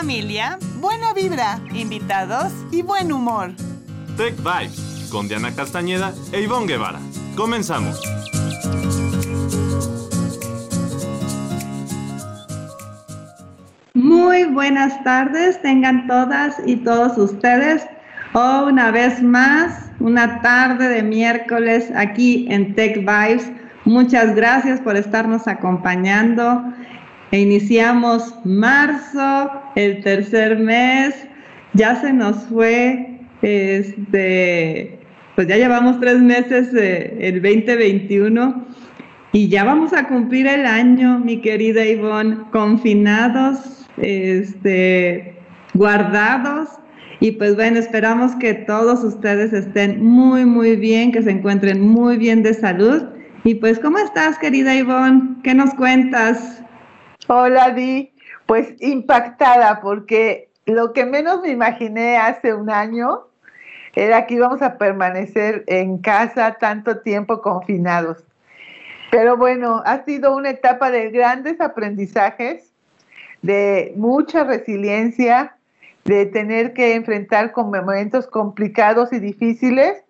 familia, buena vibra, invitados y buen humor. Tech Vibes con Diana Castañeda e Ivonne Guevara. Comenzamos. Muy buenas tardes, tengan todas y todos ustedes. Oh, una vez más, una tarde de miércoles aquí en Tech Vibes. Muchas gracias por estarnos acompañando. E iniciamos marzo, el tercer mes. Ya se nos fue, este, pues ya llevamos tres meses el 2021 y ya vamos a cumplir el año, mi querida Ivonne, confinados, este, guardados y pues bueno, esperamos que todos ustedes estén muy, muy bien, que se encuentren muy bien de salud. Y pues, ¿cómo estás, querida Ivonne? ¿Qué nos cuentas? Hola, Di. Pues impactada, porque lo que menos me imaginé hace un año era que íbamos a permanecer en casa tanto tiempo confinados. Pero bueno, ha sido una etapa de grandes aprendizajes, de mucha resiliencia, de tener que enfrentar con momentos complicados y difíciles,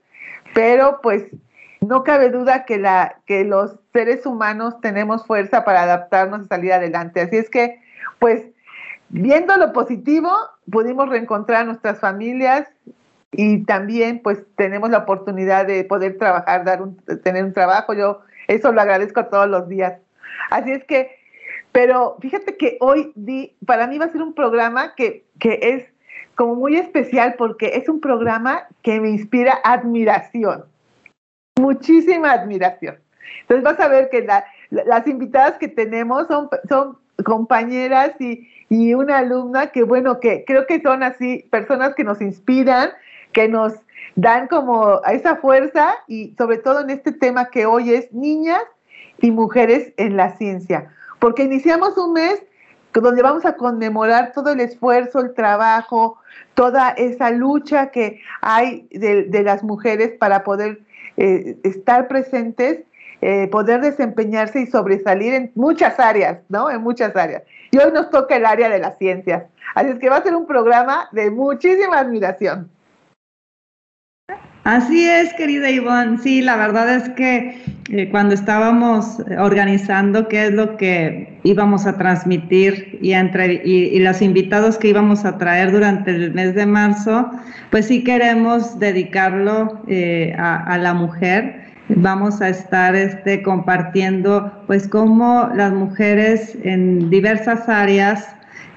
pero pues no cabe duda que, la, que los seres humanos tenemos fuerza para adaptarnos y salir adelante. Así es que, pues, viendo lo positivo, pudimos reencontrar a nuestras familias y también, pues, tenemos la oportunidad de poder trabajar, dar un, tener un trabajo. Yo eso lo agradezco todos los días. Así es que pero fíjate que hoy di, para mí va a ser un programa que, es como muy especial porque es un programa que me inspira admiración, muchísima admiración. Entonces vas a ver que las invitadas que tenemos son, son compañeras y, y una alumna que, bueno, que creo que son así personas que nos inspiran, que nos dan como esa fuerza y sobre todo en este tema que hoy es niñas y mujeres en la ciencia porque iniciamos un mes donde vamos a conmemorar todo el esfuerzo, el trabajo, toda esa lucha que hay de, las mujeres para poder eh, estar presentes, eh, poder desempeñarse y sobresalir en muchas áreas, ¿no? En muchas áreas. Y hoy nos toca el área de las ciencias. Así es que va a ser un programa de muchísima admiración. Así es, querida Ivonne. Sí, la verdad es que eh, cuando estábamos organizando qué es lo que íbamos a transmitir y, entre, y, los invitados que íbamos a traer durante el mes de marzo, pues sí queremos dedicarlo eh, a, la mujer. Vamos a estar este, compartiendo pues cómo las mujeres en diversas áreas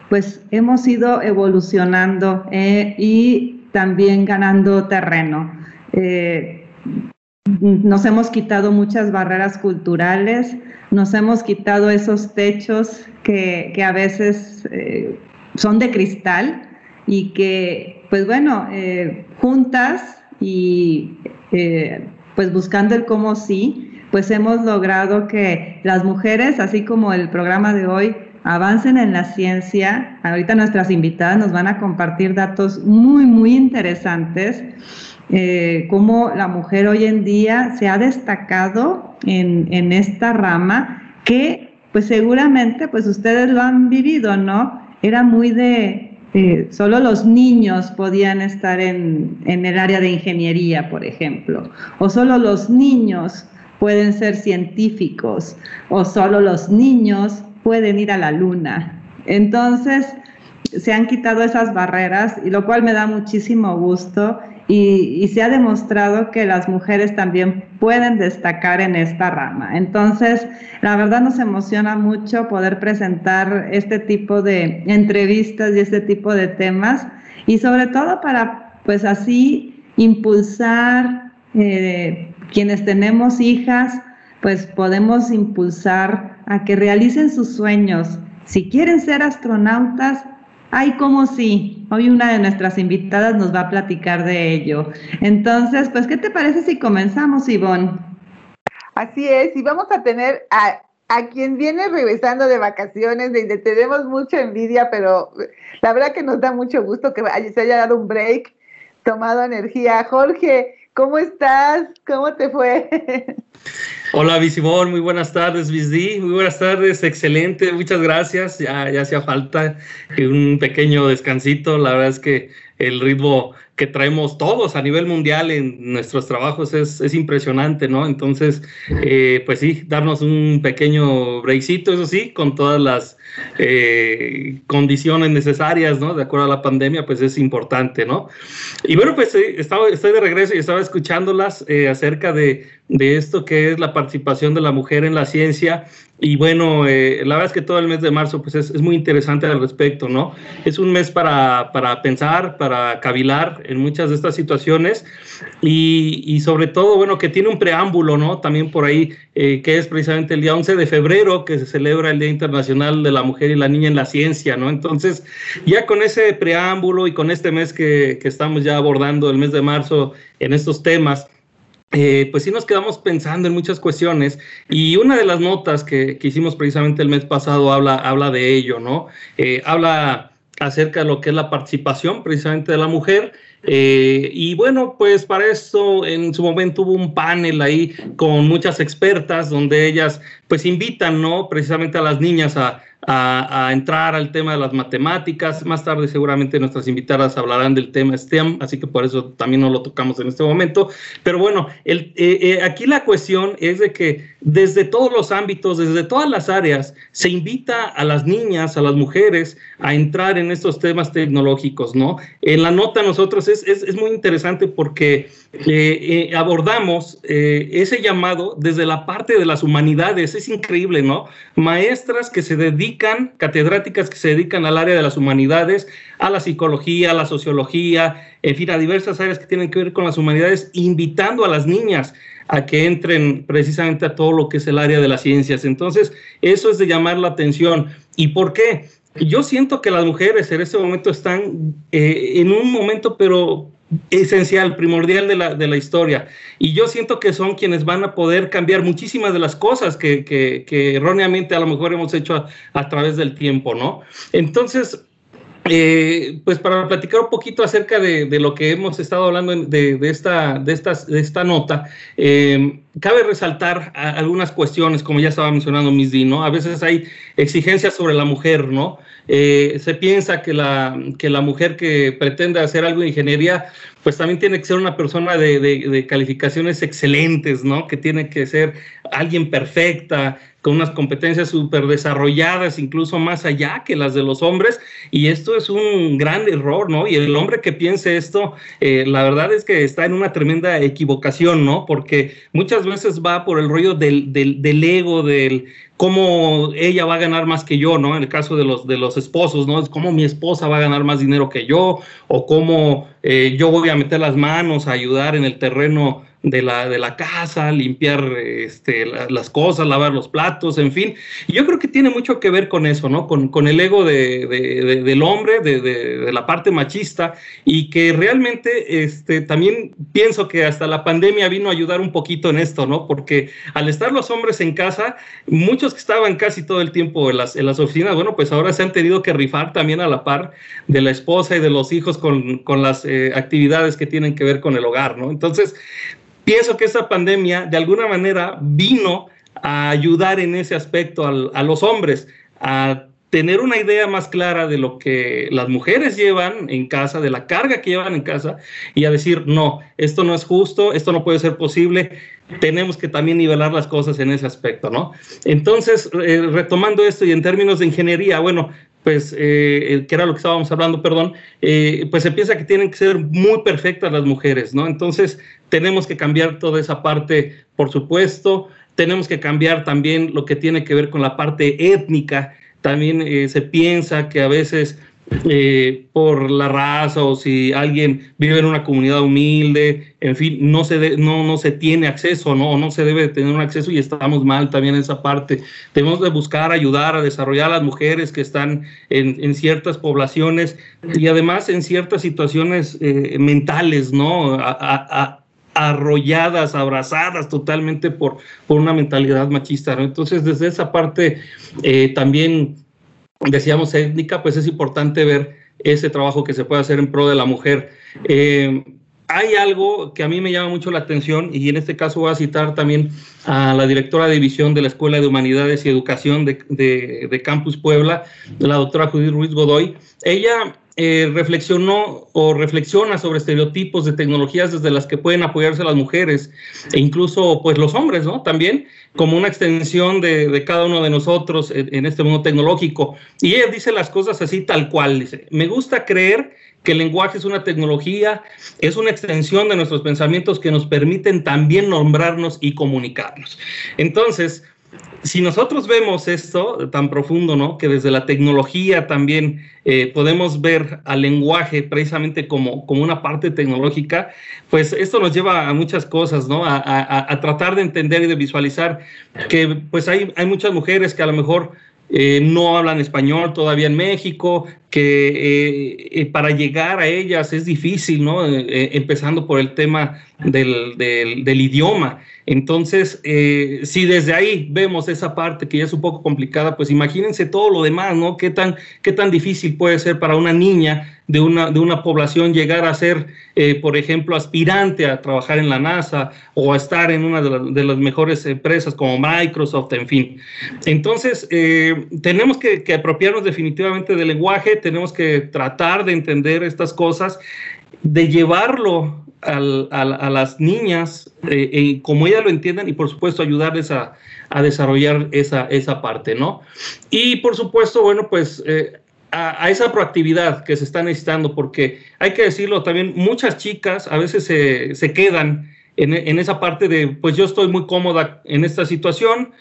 pues hemos ido evolucionando eh, y también ganando terreno. Eh, nos hemos quitado muchas barreras culturales, nos hemos quitado esos techos que, a veces eh, son de cristal y que, pues bueno, eh, juntas y pues buscando el cómo sí, pues hemos logrado que las mujeres, así como el programa de hoy, avancen en la ciencia. Ahorita nuestras invitadas nos van a compartir datos muy, muy interesantes eh, cómo la mujer hoy en día se ha destacado en, esta rama que pues seguramente pues ustedes lo han vivido, ¿no? Era muy de, solo los niños podían estar en, en el área de ingeniería, por ejemplo, o solo los niños pueden ser científicos, o solo los niños pueden ir a la luna. Entonces, se han quitado esas barreras y lo cual me da muchísimo gusto y, se ha demostrado que las mujeres también pueden destacar en esta rama. Entonces, la verdad nos emociona mucho poder presentar este tipo de entrevistas y este tipo de temas y sobre todo para, pues así, impulsar eh, quienes tenemos hijas, pues podemos impulsar a que realicen sus sueños. Si quieren ser astronautas, Ay, como sí. Hoy una de nuestras invitadas nos va a platicar de ello. Entonces, pues, ¿qué te parece si comenzamos, Ivonne? Así es, y vamos a tener a, a quien viene regresando de vacaciones, de, tenemos mucha envidia, pero la verdad que nos da mucho gusto que se haya dado un break, tomado energía. Jorge, ¿cómo estás? ¿Cómo te fue? Hola, Visibón, muy buenas tardes, Visdi, muy buenas tardes, excelente, muchas gracias. Ya, ya hacía falta un pequeño descansito, la verdad es que el ritmo que traemos todos a nivel mundial en nuestros trabajos es, es impresionante, ¿no? Entonces, eh, pues sí, darnos un pequeño breakcito, eso sí, con todas las eh, condiciones necesarias, ¿no? De acuerdo a la pandemia, pues es importante, ¿no? Y bueno, pues eh, estaba, estoy de regreso y estaba escuchándolas acerca de, de esto que es la participación de la mujer en la ciencia y bueno, eh, la verdad es que todo el mes de marzo pues es, es, muy interesante al respecto, ¿no? Es un mes para, para pensar, para cavilar en muchas de estas situaciones y, y, sobre todo, bueno, que tiene un preámbulo, ¿no? También por ahí, eh, que es precisamente el día 11 de febrero, que se celebra el Día Internacional de la Mujer y la Niña en la Ciencia, ¿no? Entonces, ya con ese preámbulo y con este mes que, que estamos ya abordando, el mes de marzo, en estos temas, eh, pues sí nos quedamos pensando en muchas cuestiones y una de las notas que, que hicimos precisamente el mes pasado habla, habla de ello, ¿no? Eh, habla acerca de lo que es la participación precisamente de la mujer. Eh, y bueno, pues para eso en su momento hubo un panel ahí con muchas expertas donde ellas pues invitan, ¿no? Precisamente a las niñas a, entrar al tema de las matemáticas. Más tarde seguramente nuestras invitadas hablarán del tema STEM, así que por eso también no lo tocamos en este momento. Pero bueno, eh, eh, aquí la cuestión es de que desde todos los ámbitos, desde todas las áreas, se invita a las niñas, a las mujeres a entrar en estos temas tecnológicos, ¿no? En la nota nosotros es, es, es muy interesante porque eh, eh, abordamos eh, ese llamado desde la parte de las humanidades. Es increíble, ¿no? Maestras que se dedican, catedráticas que se dedican al área de las humanidades, a la psicología, a la sociología, en fin, a diversas áreas que tienen que ver con las humanidades, invitando a las niñas a que entren precisamente a todo lo que es el área de las ciencias. Entonces, eso es de llamar la atención. ¿Y por qué? Yo siento que las mujeres en este momento están en un momento, pero esencial, primordial de la, de la, historia. Y yo siento que son quienes van a poder cambiar muchísimas de las cosas que, que, erróneamente a lo mejor hemos hecho a través del tiempo, ¿no? Entonces, eh, pues para platicar un poquito acerca de, lo que hemos estado hablando de, esta, de, esta, de esta nota, eh, cabe resaltar algunas cuestiones, como ya estaba mencionando Misdi, ¿no? A veces hay exigencias sobre la mujer, ¿no? Eh, se piensa que la, que la mujer que pretende hacer algo de ingeniería, pues también tiene que ser una persona de calificaciones excelentes, ¿no? Que tiene que ser alguien perfecta, con unas competencias súper desarrolladas, incluso más allá que las de los hombres, y esto es un gran error, ¿no? Y el hombre que piense esto, eh, la verdad es que está en una tremenda equivocación, ¿no? Porque muchas veces va por el rollo del, del, del ego, del cómo ella va a ganar más que yo, ¿no? En el caso de los, de los esposos, ¿no? Es cómo mi esposa va a ganar más dinero que yo, o cómo eh, yo voy a meter las manos a ayudar en el terreno de la, de la casa, limpiar este, la, las cosas, lavar los platos, en fin. Yo creo que tiene mucho que ver con eso, ¿no? Con, con el ego de, de, del hombre, de, la parte machista, y que realmente este, también pienso que hasta la pandemia vino a ayudar un poquito en esto, ¿no? Porque al estar los hombres en casa, muchos que estaban casi todo el tiempo en las, en oficinas, bueno, pues ahora se han tenido que rifar también a la par de la esposa y de los hijos con, con las eh, actividades que tienen que ver con el hogar, ¿no? Entonces, pienso que esta pandemia de alguna manera vino a ayudar en ese aspecto a los hombres, a tener una idea más clara de lo que las mujeres llevan en casa, de la carga que llevan en casa, y a decir, no, esto no es justo, esto no puede ser posible, tenemos que también nivelar las cosas en ese aspecto, ¿no? Entonces, eh, retomando esto y en términos de ingeniería, bueno, pues, eh, que era lo que estábamos hablando, perdón, eh, pues se piensa que tienen que ser muy perfectas las mujeres, ¿no? Entonces, tenemos que cambiar toda esa parte, por supuesto, tenemos que cambiar también lo que tiene que ver con la parte étnica, también eh, se piensa que a veces eh, por la raza o si alguien vive en una comunidad humilde, en fin, no se, no, no se tiene acceso, ¿no? no se debe tener un acceso y estamos mal también en esa parte. Tenemos de buscar ayudar a desarrollar a las mujeres que están en, ciertas poblaciones y además en ciertas situaciones eh, mentales, ¿no? Arrolladas, abrazadas totalmente por, por una mentalidad machista. Entonces, desde esa parte eh, también, decíamos étnica, pues es importante ver ese trabajo que se puede hacer en pro de la mujer. Eh, hay algo que a mí me llama mucho la atención y en este caso voy a citar también a la directora de división de la Escuela de Humanidades y Educación de, Campus Puebla, la doctora Judith Ruiz Godoy. Ella eh, reflexionó o reflexiona sobre estereotipos de tecnologías desde las que pueden apoyarse las mujeres e incluso pues los hombres, ¿no? También como una extensión de, cada uno de nosotros en, en, este mundo tecnológico. Y ella dice las cosas así tal cual, dice, me gusta creer que el lenguaje es una tecnología, es una extensión de nuestros pensamientos que nos permiten también nombrarnos y comunicarnos. Entonces, si nosotros vemos esto tan profundo, ¿no? Que desde la tecnología también eh, podemos ver al lenguaje precisamente como, como una parte tecnológica, pues esto nos lleva a muchas cosas, ¿no? A, tratar de entender y de visualizar que pues hay, hay muchas mujeres que a lo mejor eh, no hablan español todavía en México, que eh, eh, para llegar a ellas es difícil, ¿no? empezando por el tema del, del idioma. Entonces, eh, si desde ahí vemos esa parte que ya es un poco complicada, pues imagínense todo lo demás, ¿no? ¿Qué tan, qué tan difícil puede ser para una niña de una, de una población llegar a ser, eh, por ejemplo, aspirante a trabajar en la NASA o a estar en una de, las mejores empresas como Microsoft, en fin. Entonces, eh, tenemos que apropiarnos definitivamente del lenguaje, tenemos que tratar de entender estas cosas, de llevarlo a, las niñas eh, eh, como ellas lo entiendan y por supuesto ayudarles a, desarrollar esa, esa parte, ¿no? Y por supuesto, bueno, pues eh, a, esa proactividad que se está necesitando, porque hay que decirlo también, muchas chicas a veces se, quedan en, esa parte de, pues yo estoy muy cómoda en esta situación,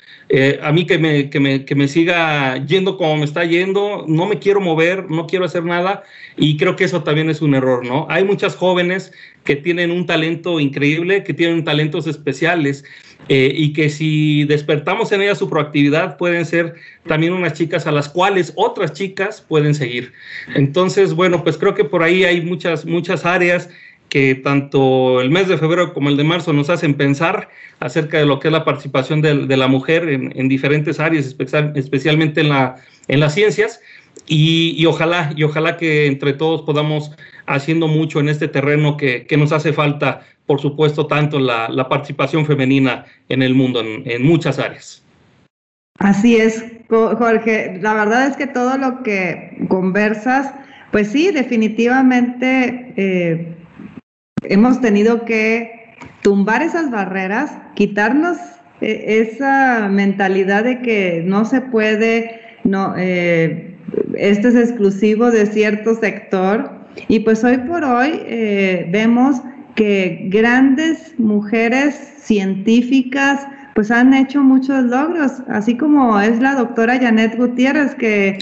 a mí que me, que me, que, me, siga yendo como me está yendo, no me quiero mover, no quiero hacer nada y creo que eso también es un error, ¿no? Hay muchas jóvenes que tienen un talento increíble, que tienen talentos especiales eh, y que si despertamos en ellas su proactividad pueden ser también unas chicas a las cuales otras chicas pueden seguir. Entonces, bueno, pues creo que por ahí hay muchas, muchas áreas que tanto el mes de febrero como el de marzo nos hacen pensar acerca de lo que es la participación de, la mujer en, diferentes áreas, especialmente en, la, en las ciencias. Y, ojalá, y ojalá que entre todos podamos haciendo mucho en este terreno que, nos hace falta, por supuesto, tanto la, la participación femenina en el mundo, en, muchas áreas. Así es, Jorge. La verdad es que todo lo que conversas, pues sí, definitivamente eh, hemos tenido que tumbar esas barreras, quitarnos eh, esa mentalidad de que no se puede, no, eh, este es exclusivo de cierto sector. Y pues hoy por hoy eh, vemos que grandes mujeres científicas pues han hecho muchos logros, así como es la doctora Janet Gutiérrez que,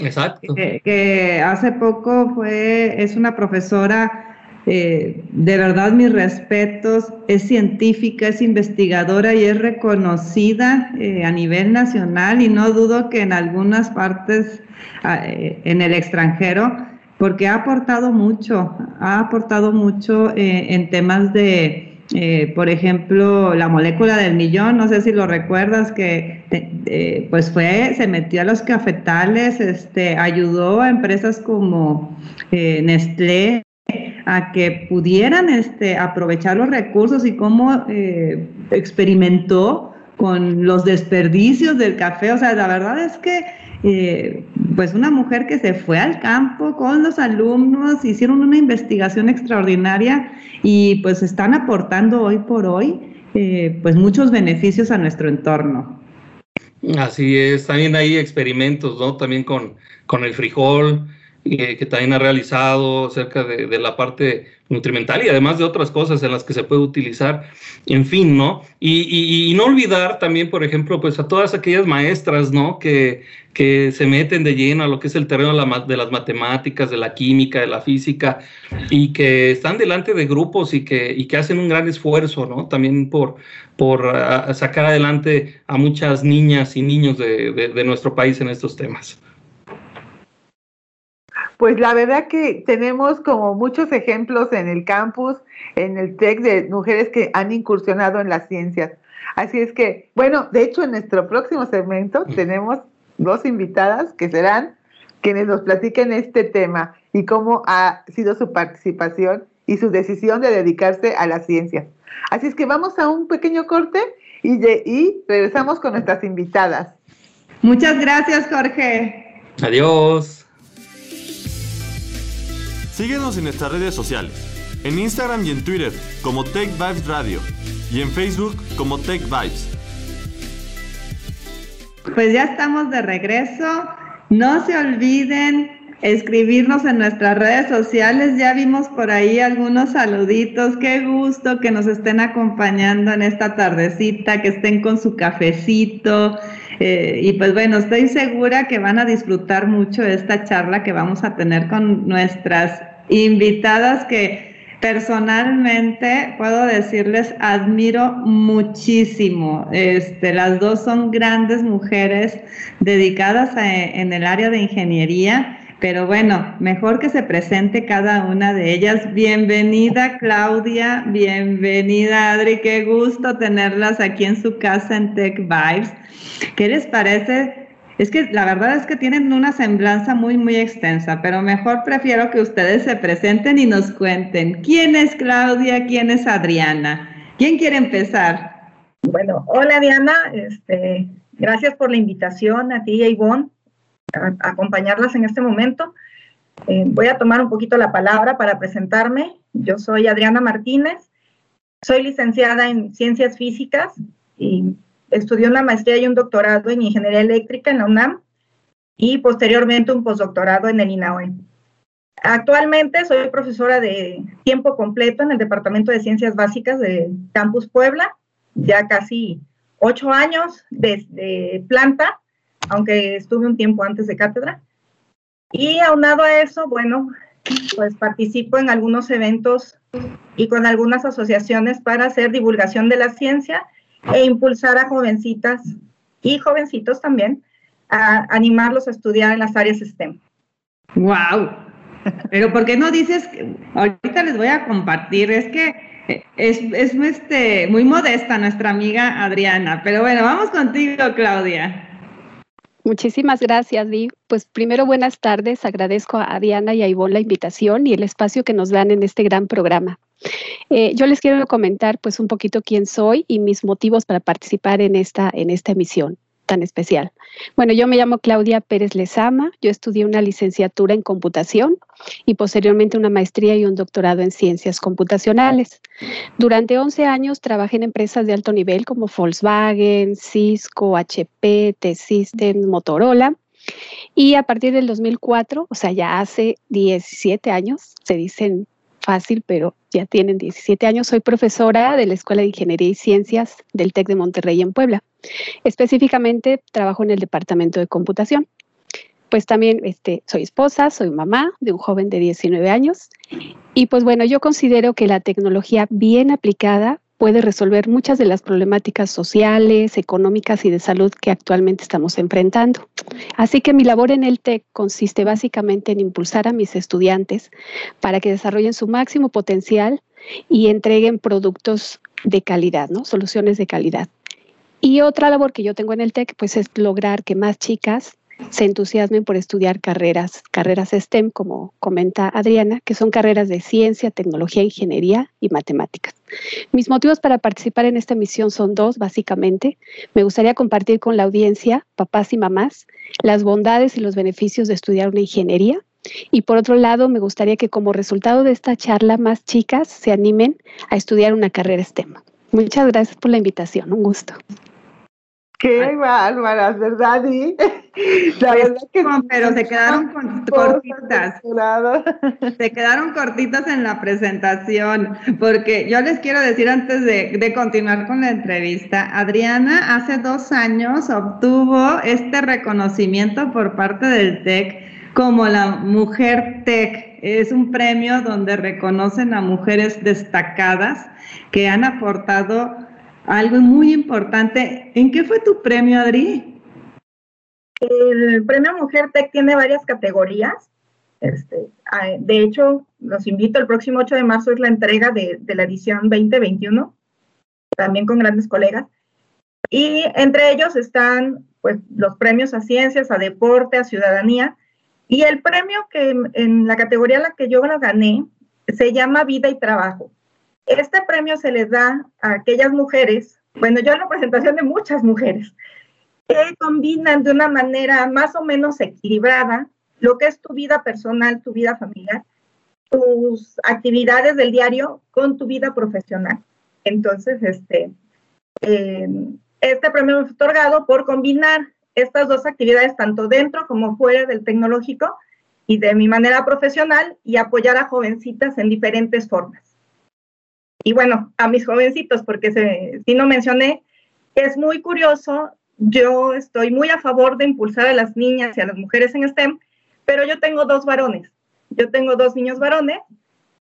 que, hace poco fue, es una profesora eh, de verdad mis respetos, es científica, es investigadora y es reconocida eh, a nivel nacional. Y no dudo que en algunas partes eh, en el extranjero, porque ha aportado mucho, ha aportado mucho en temas de, por ejemplo, la molécula del millón, no sé si lo recuerdas, que pues fue, se metió a los cafetales, este, ayudó a empresas como Nestlé, a que pudieran este, aprovechar los recursos y cómo eh, experimentó con los desperdicios del café. O sea, la verdad es que, eh, pues una mujer que se fue al campo con los alumnos, hicieron una investigación extraordinaria y pues están aportando hoy por hoy, eh, pues muchos beneficios a nuestro entorno. Así es, también hay experimentos, ¿no? También con, con el frijol, que también ha realizado acerca de, la parte nutrimental y además de otras cosas en las que se puede utilizar, en fin, ¿no? Y, no olvidar también, por ejemplo, pues a todas aquellas maestras, ¿no? Que, que se meten de lleno a lo que es el terreno de, las matemáticas, de la química, de la física, y que están delante de grupos y que, y que hacen un gran esfuerzo, ¿no? También por, por sacar adelante a muchas niñas y niños de nuestro país en estos temas. Pues la verdad que tenemos como muchos ejemplos en el campus, en el TEC, de mujeres que han incursionado en las ciencias. Así es que, bueno, de hecho en nuestro próximo segmento tenemos dos invitadas que serán quienes nos platiquen este tema y cómo ha sido su participación y su decisión de dedicarse a las ciencias. Así es que vamos a un pequeño corte y, y regresamos con nuestras invitadas. Muchas gracias, Jorge. Adiós. Síguenos en nuestras redes sociales, en Instagram y en Twitter como Tech Vibes Radio y en Facebook como Tech Vibes. Pues ya estamos de regreso. No se olviden escribirnos en nuestras redes sociales. Ya vimos por ahí algunos saluditos. Qué gusto que nos estén acompañando en esta tardecita, que estén con su cafecito. Eh, y pues bueno, estoy segura que van a disfrutar mucho esta charla que vamos a tener con nuestras invitadas que personalmente puedo decirles admiro muchísimo. Este, las dos son grandes mujeres dedicadas en el área de ingeniería pero bueno, mejor que se presente cada una de ellas. Bienvenida Claudia, bienvenida Adri, qué gusto tenerlas aquí en su casa en Tech Vibes. ¿Qué les parece? Es que la verdad es que tienen una semblanza muy, muy extensa, pero mejor prefiero que ustedes se presenten y nos cuenten quién es Claudia, quién es Adriana. ¿Quién quiere empezar? Bueno, hola Diana, este, gracias por la invitación a ti y a Ivonne acompañarlas en este momento. Eh, voy a tomar un poquito la palabra para presentarme. Yo soy Adriana Martínez, soy licenciada en Ciencias Físicas y estudié una maestría y un doctorado en Ingeniería Eléctrica en la UNAM y posteriormente un postdoctorado en el INAOE. Actualmente soy profesora de tiempo completo en el Departamento de Ciencias Básicas de Campus Puebla, ya casi ocho años desde planta aunque estuve un tiempo antes de cátedra. Y aunado a eso, bueno, pues participo en algunos eventos y con algunas asociaciones para hacer divulgación de la ciencia e impulsar a jovencitas y jovencitos también a animarlos a estudiar en las áreas STEM. ¡Wow! Pero ¿por qué no dices? Ahorita les voy a compartir, es que es, es este, muy modesta nuestra amiga Adriana, pero bueno, vamos contigo, Claudia. Muchísimas gracias, Di. Pues primero, buenas tardes. Agradezco a Diana y a Ivonne la invitación y el espacio que nos dan en este gran programa. Eh, yo les quiero comentar pues un poquito quién soy y mis motivos para participar en esta, en esta emisión tan especial. Bueno, yo me llamo Claudia Pérez Lezama, yo estudié una licenciatura en computación y posteriormente una maestría y un doctorado en ciencias computacionales. Durante 11 años trabajé en empresas de alto nivel como Volkswagen, Cisco, HP, T-Systems, Motorola. Y a partir del 2004, o sea, ya hace 17 años, se dicen fácil, pero ya tienen 17 años. Soy profesora de la Escuela de Ingeniería y Ciencias del TEC de Monterrey en Puebla. Específicamente trabajo en el departamento de computación. Pues también este, soy esposa, soy mamá de un joven de 19 años. Y pues bueno, yo considero que la tecnología bien aplicada puede resolver muchas de las problemáticas sociales, económicas y de salud que actualmente estamos enfrentando. Así que mi labor en el TEC consiste básicamente en impulsar a mis estudiantes para que desarrollen su máximo potencial y entreguen productos de calidad, ¿no? Soluciones de calidad. Y otra labor que yo tengo en el TEC, pues es lograr que más chicas se entusiasmen por estudiar carreras, carreras STEM, como comenta Adriana, que son carreras de ciencia, tecnología, ingeniería y matemáticas. Mis motivos para participar en esta misión son dos, básicamente. Me gustaría compartir con la audiencia, papás y mamás, las bondades y los beneficios de estudiar una ingeniería. Y por otro lado, me gustaría que como resultado de esta charla más chicas se animen a estudiar una carrera STEM. Muchas gracias por la invitación, un gusto. Qué bárbaras, ¿verdad? Y la verdad que pero se quedaron cortitas. Se quedaron cortitas en la presentación, porque yo les quiero decir antes de, de continuar con la entrevista, Adriana hace dos años obtuvo este reconocimiento por parte del TEC como la Mujer TEC. Es un premio donde reconocen a mujeres destacadas que han aportado algo muy importante. ¿En qué fue tu premio, Adri? El premio Mujer Tech tiene varias categorías. Este, de hecho, los invito, el próximo 8 de marzo es la entrega de, de la edición 2021, también con grandes colegas. Y entre ellos están pues, los premios a ciencias, a deporte, a ciudadanía. Y el premio que en la categoría en la que yo lo gané se llama Vida y Trabajo. Este premio se les da a aquellas mujeres, bueno, yo en la presentación de muchas mujeres, que combinan de una manera más o menos equilibrada lo que es tu vida personal, tu vida familiar, tus actividades del diario con tu vida profesional. Entonces, este, eh, este premio es otorgado por combinar estas dos actividades tanto dentro como fuera del tecnológico y de mi manera profesional y apoyar a jovencitas en diferentes formas. Y bueno, a mis jovencitos, porque si no mencioné, es muy curioso, yo estoy muy a favor de impulsar a las niñas y a las mujeres en STEM, pero yo tengo dos varones. Yo tengo dos niños varones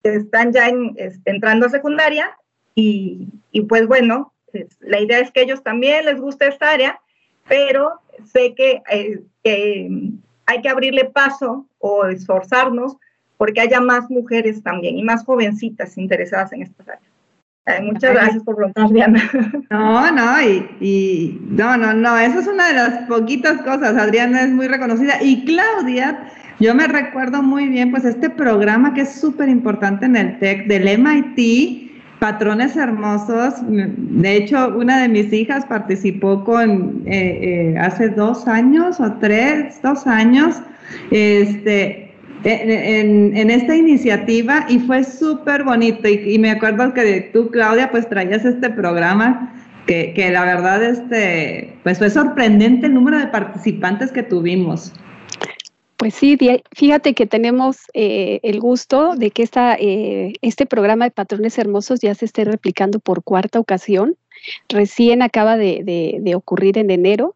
que están ya este, entrando a secundaria y, pues bueno, la idea es que ellos también les guste esta área, pero sé eh, que hay que abrirle paso o esforzarnos porque haya más mujeres también y más jovencitas interesadas en estas áreas. muchas gracias por preguntar, Diana. No, no, y, y, no, no, no, eso es una de las poquitas cosas. Adriana es muy reconocida y Claudia, yo me recuerdo muy bien, pues este programa que es súper importante en el TEC del MIT, Patrones Hermosos. De hecho, una de mis hijas participó con eh, eh, hace dos años o tres, dos años, este, en, esta iniciativa y fue súper bonito. Y, me acuerdo que tú, Claudia, pues traías este programa que, que, la verdad, este, pues fue sorprendente el número de participantes que tuvimos. Pues sí, fíjate que tenemos eh, el gusto de que esta, eh, este programa de Patrones Hermosos ya se esté replicando por cuarta ocasión. Recién acaba de, ocurrir en enero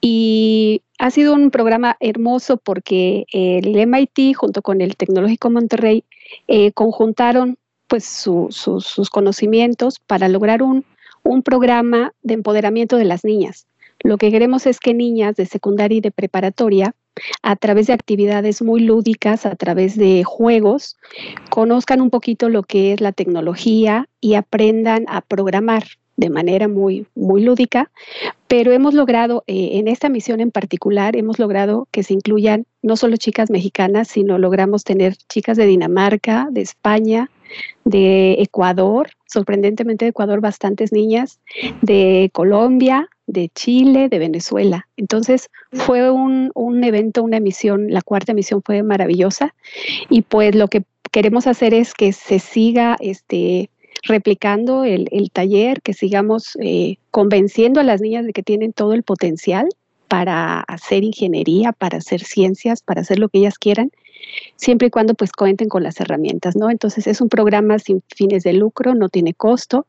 y ha sido un programa hermoso porque el MIT junto con el Tecnológico Monterrey eh, conjuntaron pues sus conocimientos para lograr un, un programa de empoderamiento de las niñas. Lo que queremos es que niñas de secundaria y de preparatoria a través de actividades muy lúdicas, a través de juegos, conozcan un poquito lo que es la tecnología y aprendan a programar de manera muy, muy lúdica, pero hemos logrado, eh, en esta misión en particular, hemos logrado que se incluyan no solo chicas mexicanas, sino logramos tener chicas de Dinamarca, de España, de Ecuador, sorprendentemente de Ecuador bastantes niñas, de Colombia, de Chile, de Venezuela. Entonces fue un, evento, una emisión, la cuarta emisión fue maravillosa y pues lo que queremos hacer es que se siga este, replicando el, taller, que sigamos eh, convenciendo a las niñas de que tienen todo el potencial para hacer ingeniería, para hacer ciencias, para hacer lo que ellas quieran siempre y cuando pues cuenten con las herramientas, ¿no? Entonces es un programa sin fines de lucro, no tiene costo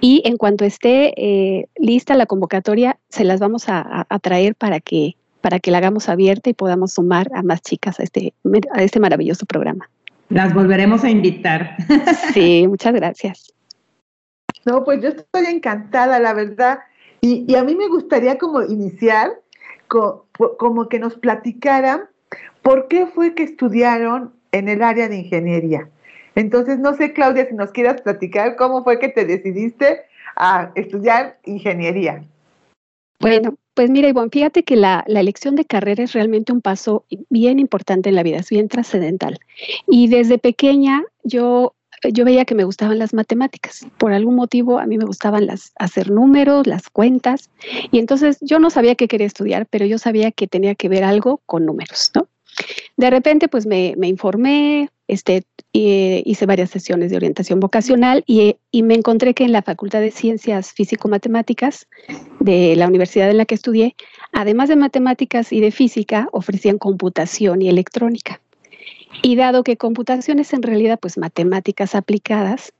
y en cuanto esté eh, lista la convocatoria, se las vamos a, traer para que, para que la hagamos abierta y podamos sumar a más chicas a este, a este maravilloso programa. Las volveremos a invitar. Sí, muchas gracias. No, pues yo estoy encantada, la verdad. Y, a mí me gustaría como iniciar, como que nos platicaran ¿por qué fue que estudiaron en el área de ingeniería? Entonces, no sé, Claudia, si nos quieras platicar cómo fue que te decidiste a estudiar ingeniería. Bueno, pues mira, Ivonne, fíjate que la, elección de carrera es realmente un paso bien importante en la vida, es bien trascendental. Y desde pequeña yo, yo veía que me gustaban las matemáticas. Por algún motivo a mí me gustaban las, hacer números, las cuentas. Y entonces yo no sabía qué quería estudiar, pero yo sabía que tenía que ver algo con números, ¿no? De repente, pues me, informé, este, hice varias sesiones de orientación vocacional y, me encontré que en la Facultad de Ciencias Físico-Matemáticas de la universidad en la que estudié, además de matemáticas y de física, ofrecían computación y electrónica. Y dado que computación es en realidad pues matemáticas aplicadas,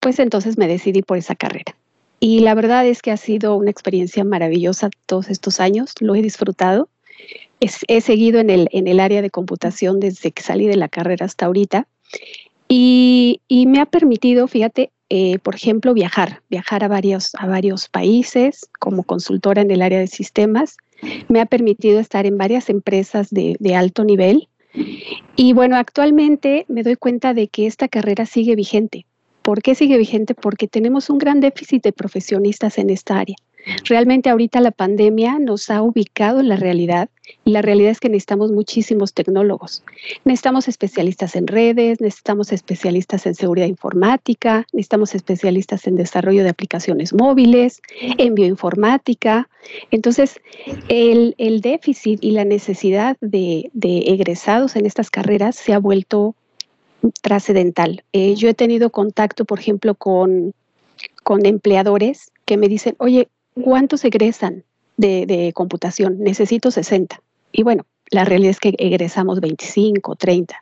pues entonces me decidí por esa carrera. Y la verdad es que ha sido una experiencia maravillosa todos estos años, lo he disfrutado he seguido en el, área de computación desde que salí de la carrera hasta ahorita y, me ha permitido, fíjate, eh, por ejemplo, viajar, viajar a varios, países como consultora en el área de sistemas. Me ha permitido estar en varias empresas de, de alto nivel. Y bueno, actualmente me doy cuenta de que esta carrera sigue vigente. ¿Por qué sigue vigente? Porque tenemos un gran déficit de profesionistas en esta área. Realmente ahorita la pandemia nos ha ubicado en la realidad y la realidad es que necesitamos muchísimos tecnólogos. Necesitamos especialistas en redes, necesitamos especialistas en seguridad informática, necesitamos especialistas en desarrollo de aplicaciones móviles, en bioinformática. Entonces, el, déficit y la necesidad de, egresados en estas carreras se ha vuelto trascendental. Eh, yo he tenido contacto, por ejemplo, con, con empleadores que me dicen, oye, ¿cuántos egresan de, computación? Necesito 60. Y bueno, la realidad es que egresamos 25, 30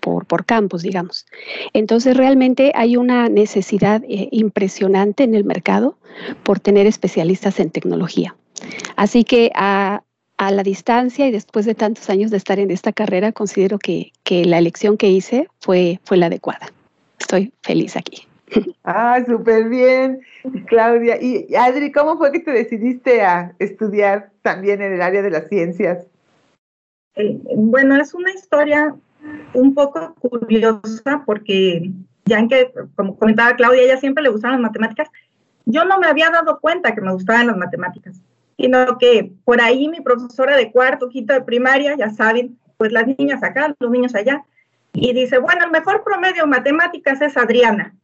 por, por campus, digamos. Entonces, realmente hay una necesidad eh, impresionante en el mercado por tener especialistas en tecnología. Así que a, a, la distancia y después de tantos años de estar en esta carrera, considero que, que la elección que hice fue, fue la adecuada. Estoy feliz aquí. Ah, súper bien, Claudia. Y Adri, ¿cómo fue que te decidiste a estudiar también en el área de las ciencias? Eh, bueno, es una historia un poco curiosa porque ya en que, como comentaba Claudia, ella siempre le gustaban las matemáticas. Yo no me había dado cuenta que me gustaban las matemáticas, sino que por ahí mi profesora de cuarto, quinto de primaria, ya saben, pues las niñas acá, los niños allá, y dice, bueno, el mejor promedio en matemáticas es Adriana.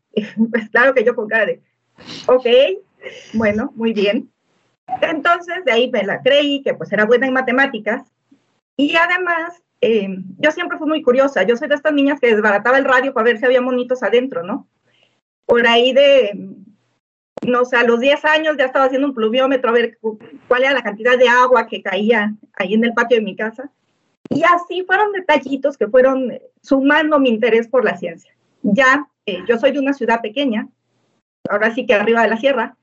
Pues claro que yo con cara de, ok, bueno, muy bien. Entonces de ahí me la creí que pues era buena en matemáticas y además eh, yo siempre fui muy curiosa, yo soy de estas niñas que desbarataba el radio para ver si había monitos adentro, ¿no? Por ahí de, no sé, a los 10 años ya estaba haciendo un pluviómetro a ver cuál era la cantidad de agua que caía ahí en el patio de mi casa. Y así fueron detallitos que fueron sumando mi interés por la ciencia. Ya eh, yo soy de una ciudad pequeña, ahora sí que arriba de la sierra,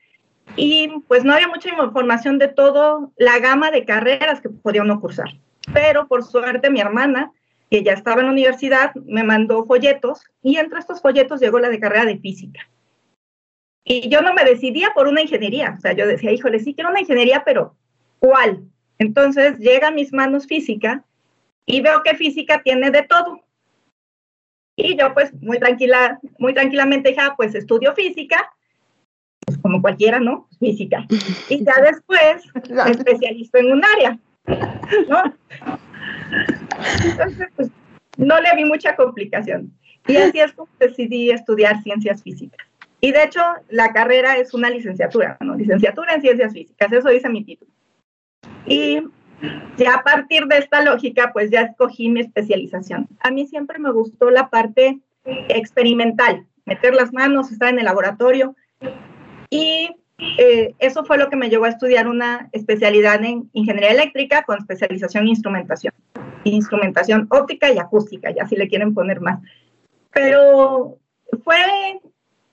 y pues no había mucha información de todo la gama de carreras que podía uno cursar. Pero por suerte mi hermana, que ya estaba en la universidad, me mandó folletos y entre estos folletos llegó la de carrera de física. Y yo no me decidía por una ingeniería, o sea, yo decía, híjole, sí quiero una ingeniería, pero ¿cuál? Entonces llega a mis manos física y veo que física tiene de todo. Y yo pues muy tranquila, muy tranquilamente dije, ah, pues estudio física, pues como cualquiera, ¿no? Física. Y ya después me especializo en un área, ¿no? Entonces, pues no le vi mucha complicación. Y así es como decidí estudiar ciencias físicas. Y de hecho, la carrera es una licenciatura, ¿no? Licenciatura en ciencias físicas, eso dice mi título. Y ya a partir de esta lógica, pues ya escogí mi especialización. A mí siempre me gustó la parte experimental, meter las manos, estar en el laboratorio. Y eh, eso fue lo que me llevó a estudiar una especialidad en ingeniería eléctrica con especialización en instrumentación. Instrumentación óptica y acústica, ya si le quieren poner más. Pero fue,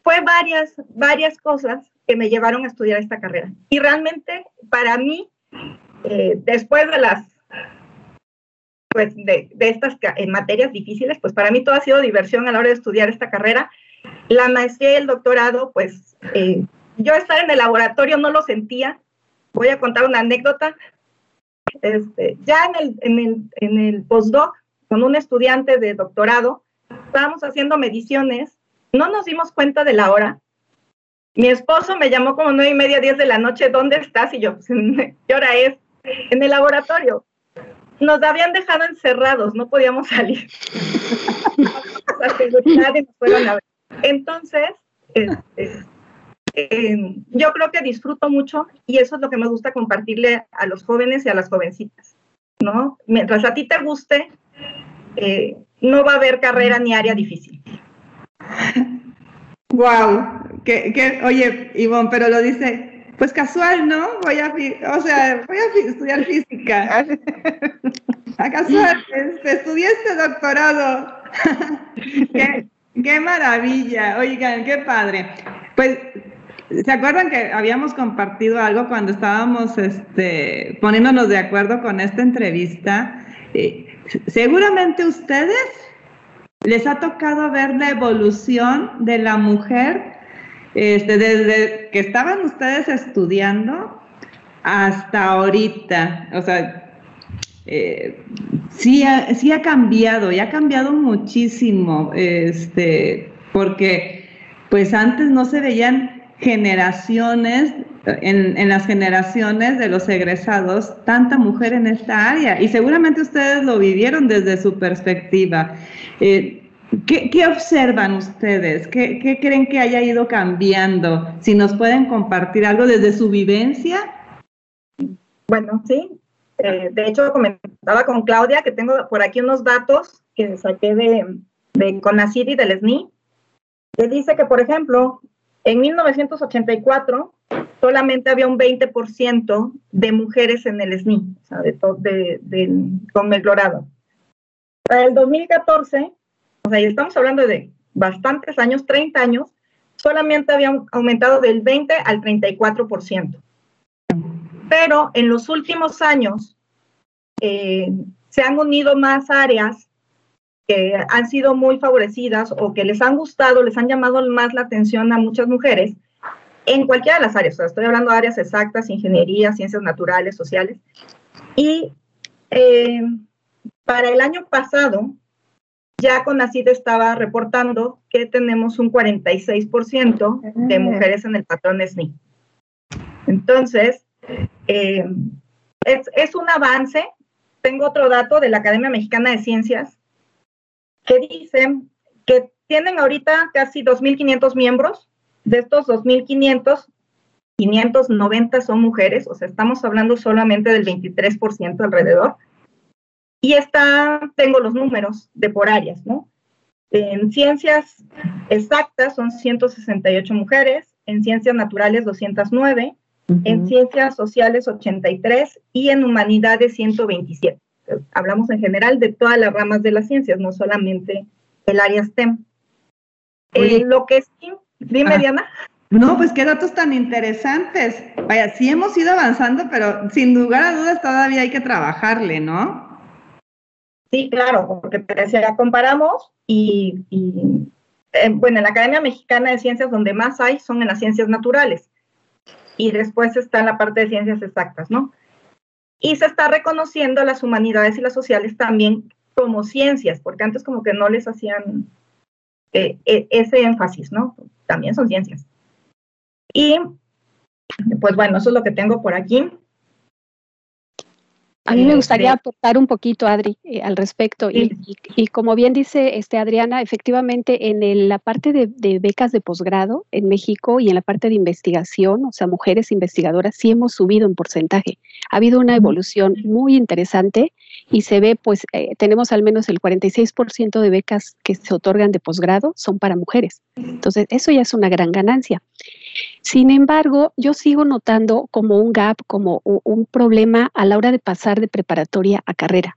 fue varias, varias cosas que me llevaron a estudiar esta carrera. Y realmente para mí eh, después de las, pues de, estas en materias difíciles, pues para mí todo ha sido diversión a la hora de estudiar esta carrera. La maestría y el doctorado, pues eh, yo estar en el laboratorio no lo sentía. Voy a contar una anécdota. Este, ya en el, en, el, en el postdoc, con un estudiante de doctorado, estábamos haciendo mediciones, no nos dimos cuenta de la hora. Mi esposo me llamó como nueve y media, diez de la noche, ¿dónde estás? Y yo, ¿qué hora es? En el laboratorio. Nos habían dejado encerrados, no podíamos salir. Entonces, este, em, yo creo que disfruto mucho y eso es lo que me gusta compartirle a los jóvenes y a las jovencitas, ¿no? Mientras a ti te guste, eh, no va a haber carrera ni área difícil. Wow, que, oye, Ivonne, pero lo dice pues casual, ¿no? Voy a, o sea, voy a estudiar física. a casual, este, estudié este doctorado. qué, maravilla, oigan, qué padre. Pues, ¿se acuerdan que habíamos compartido algo cuando estábamos este, poniéndonos de acuerdo con esta entrevista? Eh, seguramente ustedes les ha tocado ver la evolución de la mujer este, desde que estaban ustedes estudiando hasta ahorita, o sea, eh, sí, ha, cambiado, y ha cambiado muchísimo, este, porque pues antes no se veían generaciones en, en, las generaciones de los egresados tanta mujer en esta área y seguramente ustedes lo vivieron desde su perspectiva. Eh, ¿qué, ¿qué, observan ustedes? ¿Qué, ¿Qué, creen que haya ido cambiando? Si nos pueden compartir algo desde su vivencia. Bueno, sí. Eh, de hecho, comentaba con Claudia que tengo por aquí unos datos que saqué de, de CONACYT y del SNI, que dice que, por ejemplo, en 1984 solamente había un 20% de mujeres en el SNI, o sea, de, de, de, con el clorado. Para el 2014, o sea, y estamos hablando de bastantes años, 30 años, solamente había aumentado del 20 al 34%. Pero en los últimos años eh, se han unido más áreas que han sido muy favorecidas o que les han gustado, les han llamado más la atención a muchas mujeres en cualquiera de las áreas. O sea, estoy hablando de áreas exactas, ingeniería, ciencias naturales, sociales. Y eh, para el año pasado, ya con CID estaba reportando que tenemos un 46% de mujeres en el patrón SNI. Entonces, eh, es, es un avance. Tengo otro dato de la Academia Mexicana de Ciencias que dicen que tienen ahorita casi 2.500 miembros. De estos 2.500, 590 son mujeres, o sea, estamos hablando solamente del 23% alrededor. Y está, tengo los números de por áreas, ¿no? En ciencias exactas son 168 mujeres, en ciencias naturales 209, en ciencias sociales 83 y en humanidades 127 hablamos en general de todas las ramas de las ciencias, no solamente el área STEM. Eh, lo que sí, dime ah. Diana. No, pues qué datos tan interesantes. Vaya, sí hemos ido avanzando, pero sin lugar a dudas todavía hay que trabajarle, ¿no? Sí, claro, porque ya comparamos y, eh, bueno, en la Academia Mexicana de Ciencias donde más hay son en las ciencias naturales y después está la parte de ciencias exactas, ¿no? Y se está reconociendo las humanidades y las sociales también como ciencias, porque antes como que no les hacían eh, e, ese énfasis, ¿no? También son ciencias. Y pues bueno, eso es lo que tengo por aquí. A mí me eh, gustaría aportar un poquito, Adri, eh, al respecto. Y, como bien dice este Adriana, efectivamente, en la parte de, de becas de posgrado en México y en la parte de investigación, o sea, mujeres investigadoras, sí hemos subido en porcentaje. Ha habido una evolución muy interesante y se ve, pues, eh, tenemos al menos el 46% de becas que se otorgan de posgrado son para mujeres. Entonces, eso ya es una gran ganancia. Sin embargo, yo sigo notando como un gap, como un problema a la hora de pasar de preparatoria a carrera.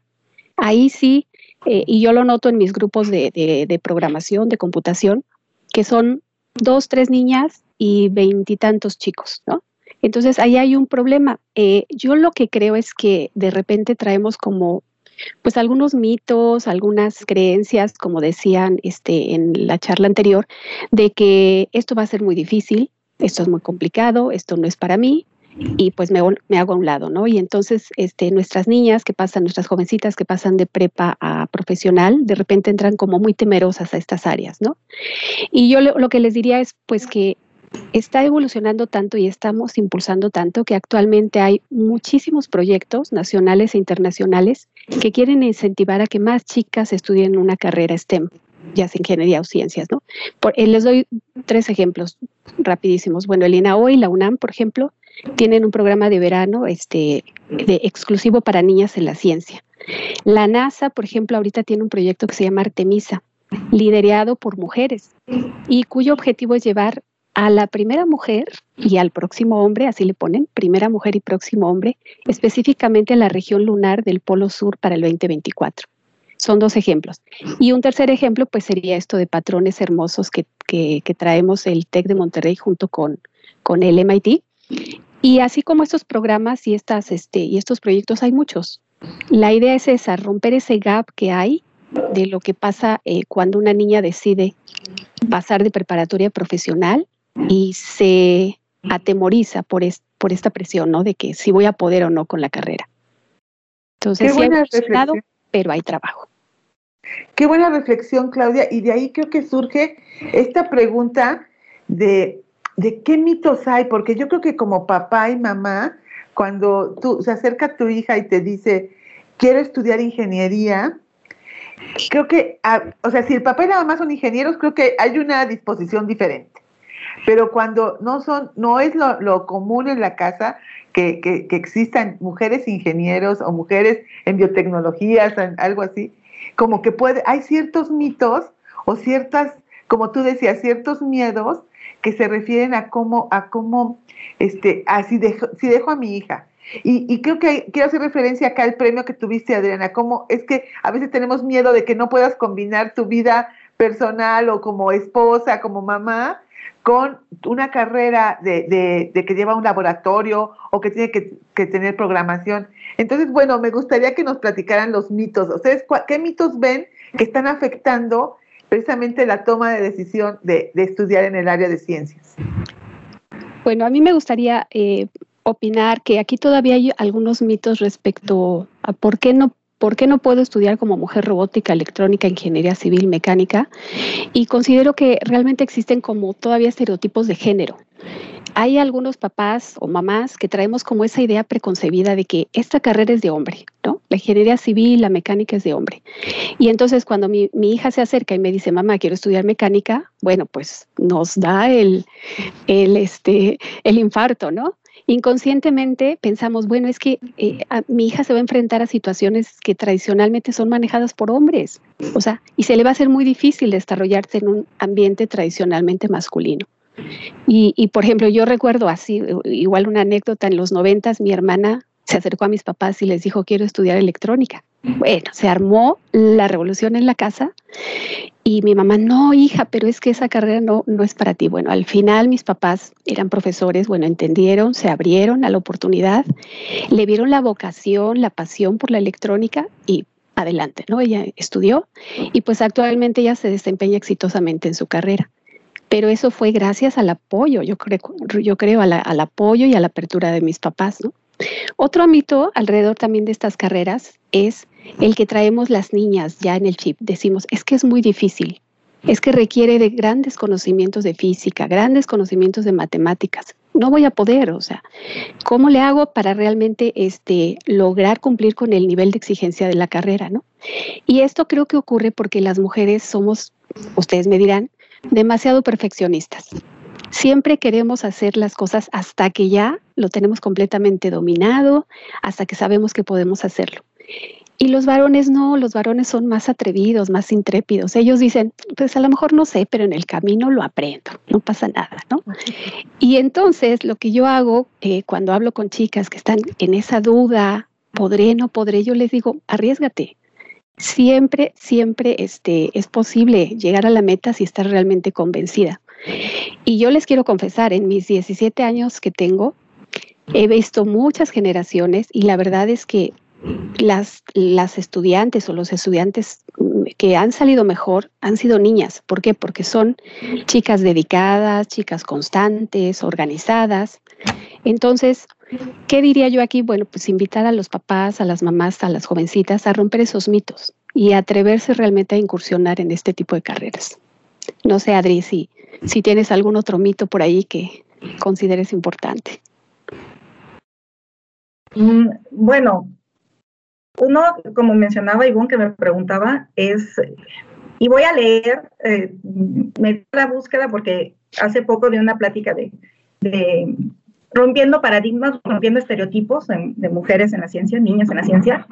Ahí sí, eh, y yo lo noto en mis grupos de, programación, de computación, que son dos, tres niñas y veintitantos chicos, ¿no? Entonces ahí hay un problema. Eh, yo lo que creo es que de repente traemos como pues algunos mitos, algunas creencias, como decían este, en la charla anterior, de que esto va a ser muy difícil, esto es muy complicado, esto no es para mí, y pues me, me, hago a un lado, ¿no? Y entonces este, nuestras niñas que pasan, nuestras jovencitas que pasan de prepa a profesional, de repente entran como muy temerosas a estas áreas, ¿no? Y yo lo, lo que les diría es pues que está evolucionando tanto y estamos impulsando tanto que actualmente hay muchísimos proyectos nacionales e internacionales que quieren incentivar a que más chicas estudien una carrera STEM, ya sea ingeniería o ciencias, ¿no? Por, eh, les doy tres ejemplos rapidísimos. Bueno, el INAO y la UNAM, por ejemplo, tienen un programa de verano este, de exclusivo para niñas en la ciencia. La NASA, por ejemplo, ahorita tiene un proyecto que se llama Artemisa, liderado por mujeres y cuyo objetivo es llevar a la primera mujer y al próximo hombre, así le ponen, primera mujer y próximo hombre, específicamente en la región lunar del Polo Sur para el 2024. Son dos ejemplos. Y un tercer ejemplo, pues sería esto de patrones hermosos que, traemos el TEC de Monterrey junto con, con el MIT. Y así como estos programas y, estas, este, y estos proyectos, hay muchos. La idea es esa, romper ese gap que hay de lo que pasa eh, cuando una niña decide pasar de preparatoria profesional y se atemoriza por, por esta presión, ¿no? De que si voy a poder o no con la carrera. Entonces, sí hay pero hay trabajo. Qué buena reflexión, Claudia. Y de ahí creo que surge esta pregunta de de qué mitos hay, porque yo creo que como papá y mamá, cuando tú se acerca tu hija y te dice, quiero estudiar ingeniería, creo que, ah, o sea, si el papá y la mamá son ingenieros, creo que hay una disposición diferente. Pero cuando no son, no es lo, común en la casa que, que, existan mujeres ingenieros o mujeres en biotecnologías, algo así, como que puede, hay ciertos mitos o ciertas, como tú decías, ciertos miedos que se refieren a cómo, a cómo, este, así dejo, si dejo a mi hija. Y, creo que quiero hacer referencia acá al premio que tuviste, Adriana, como es que a veces tenemos miedo de que no puedas combinar tu vida personal o como esposa, como mamá, con una carrera de, de, que lleva un laboratorio o que tiene que, que, tener programación. Entonces, bueno, me gustaría que nos platicaran los mitos. ¿Ustedes qué mitos ven que están afectando precisamente la toma de decisión de, estudiar en el área de ciencias. Bueno, a mí me gustaría eh, opinar que aquí todavía hay algunos mitos respecto a por qué no ¿Por qué no puedo estudiar como mujer robótica, electrónica, ingeniería civil, mecánica? Y considero que realmente existen como todavía estereotipos de género hay algunos papás o mamás que traemos como esa idea preconcebida de que esta carrera es de hombre, ¿no? La ingeniería civil, la mecánica es de hombre. Y entonces cuando mi, hija se acerca y me dice, mamá, quiero estudiar mecánica, bueno, pues nos da el, el, este, el infarto, ¿no? Inconscientemente pensamos, bueno, es que eh, mi hija se va a enfrentar a situaciones que tradicionalmente son manejadas por hombres, o sea, y se le va a ser muy difícil desarrollarse en un ambiente tradicionalmente masculino. Y, por ejemplo, yo recuerdo así, igual una anécdota, en los noventas mi hermana se acercó a mis papás y les dijo, quiero estudiar electrónica. Bueno, se armó la revolución en la casa y mi mamá, no, hija, pero es que esa carrera no, no es para ti. Bueno, al final mis papás eran profesores, bueno, entendieron, se abrieron a la oportunidad, le vieron la vocación, la pasión por la electrónica y adelante, ¿no? Ella estudió y pues actualmente ella se desempeña exitosamente en su carrera pero eso fue gracias al apoyo, yo creo, yo creo al apoyo y a la apertura de mis papás, ¿no? Otro mito alrededor también de estas carreras es el que traemos las niñas ya en el chip. Decimos, es que es muy difícil, es que requiere de grandes conocimientos de física, grandes conocimientos de matemáticas. No voy a poder, o sea, ¿cómo le hago para realmente este, lograr cumplir con el nivel de exigencia de la carrera, no? Y esto creo que ocurre porque las mujeres somos, ustedes me dirán, demasiado perfeccionistas. Siempre queremos hacer las cosas hasta que ya lo tenemos completamente dominado, hasta que sabemos que podemos hacerlo. Y los varones no, los varones son más atrevidos, más intrépidos. Ellos dicen, pues a lo mejor no sé, pero en el camino lo aprendo, no pasa nada, ¿no? Y entonces lo que yo hago eh, cuando hablo con chicas que están en esa duda, podré, no podré, yo les digo, arriesgate, siempre, siempre este, es posible llegar a la meta si estás realmente convencida. Y yo les quiero confesar, en mis 17 años que tengo, he visto muchas generaciones y la verdad es que las, las estudiantes o los estudiantes que han salido mejor han sido niñas. ¿Por qué? Porque son chicas dedicadas, chicas constantes, organizadas. Entonces, ¿Qué diría yo aquí? Bueno, pues invitar a los papás, a las mamás, a las jovencitas a romper esos mitos y atreverse realmente a incursionar en este tipo de carreras. No sé, Adri, si, si tienes algún otro mito por ahí que consideres importante. Mm, bueno, uno, como mencionaba Ivonne, que me preguntaba, es, y voy a leer, eh, me la búsqueda porque hace poco de una plática de, rompiendo paradigmas, rompiendo estereotipos de, mujeres en la ciencia, niñas en la ciencia.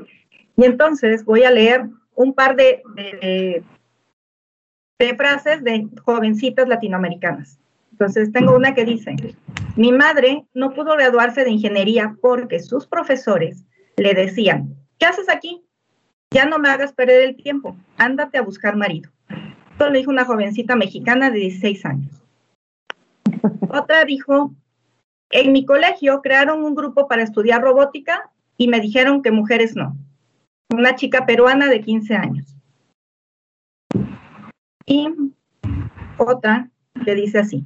Y entonces voy a leer un par de, de, frases de jovencitas latinoamericanas. Entonces tengo una que dice, mi madre no pudo graduarse de ingeniería porque sus profesores le decían, ¿qué haces aquí? Ya no me hagas perder el tiempo, ándate a buscar marido. Esto le dijo una jovencita mexicana de 16 años. Otra dijo, en mi colegio crearon un grupo para estudiar robótica y me dijeron que mujeres no. Una chica peruana de 15 años. Y otra que dice así.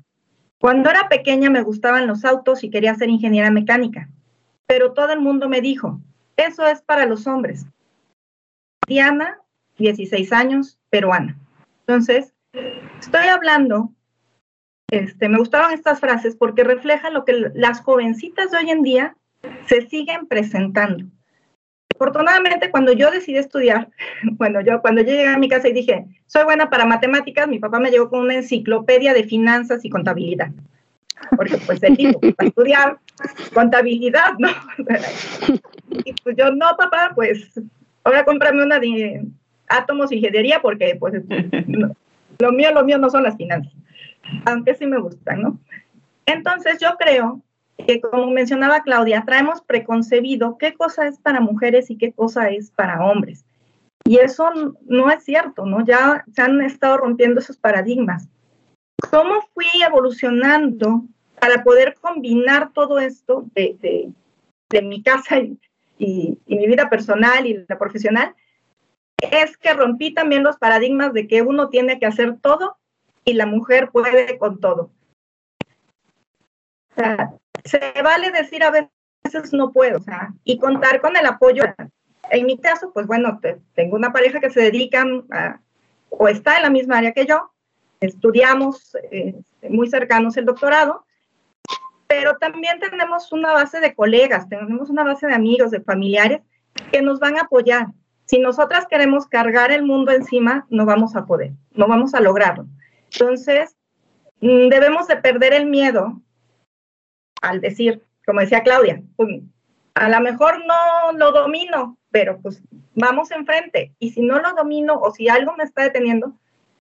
Cuando era pequeña me gustaban los autos y quería ser ingeniera mecánica, pero todo el mundo me dijo, eso es para los hombres. Diana, 16 años, peruana. Entonces, estoy hablando este, me gustaron estas frases porque reflejan lo que las jovencitas de hoy en día se siguen presentando. Afortunadamente, cuando yo decidí estudiar, bueno, yo cuando yo llegué a mi casa y dije, soy buena para matemáticas, mi papá me llegó con una enciclopedia de finanzas y contabilidad. Porque pues él dijo, para estudiar contabilidad, ¿no? y pues yo, no, papá, pues ahora cómprame una de átomos y ingeniería porque pues lo mío, lo mío no son las finanzas, aunque sí me gustan, ¿no? Entonces yo creo que como mencionaba Claudia, traemos preconcebido qué cosa es para mujeres y qué cosa es para hombres. Y eso no es cierto, ¿no? Ya se han estado rompiendo esos paradigmas. ¿Cómo fui evolucionando para poder combinar todo esto de, mi casa y, y, mi vida personal y la profesional? Es que rompí también los paradigmas de que uno tiene que hacer todo y la mujer puede con todo. O sea, se vale decir a veces no puedo, o sea, y contar con el apoyo. En mi caso, pues bueno, tengo una pareja que se dedica a, o está en la misma área que yo, estudiamos eh, muy cercanos el doctorado, pero también tenemos una base de colegas, tenemos una base de amigos, de familiares que nos van a apoyar. Si nosotras queremos cargar el mundo encima, no vamos a poder, no vamos a lograrlo. Entonces, mm, debemos de perder el miedo al decir, como decía Claudia, a lo mejor no lo domino, pero pues vamos enfrente. Y si no lo domino o si algo me está deteniendo,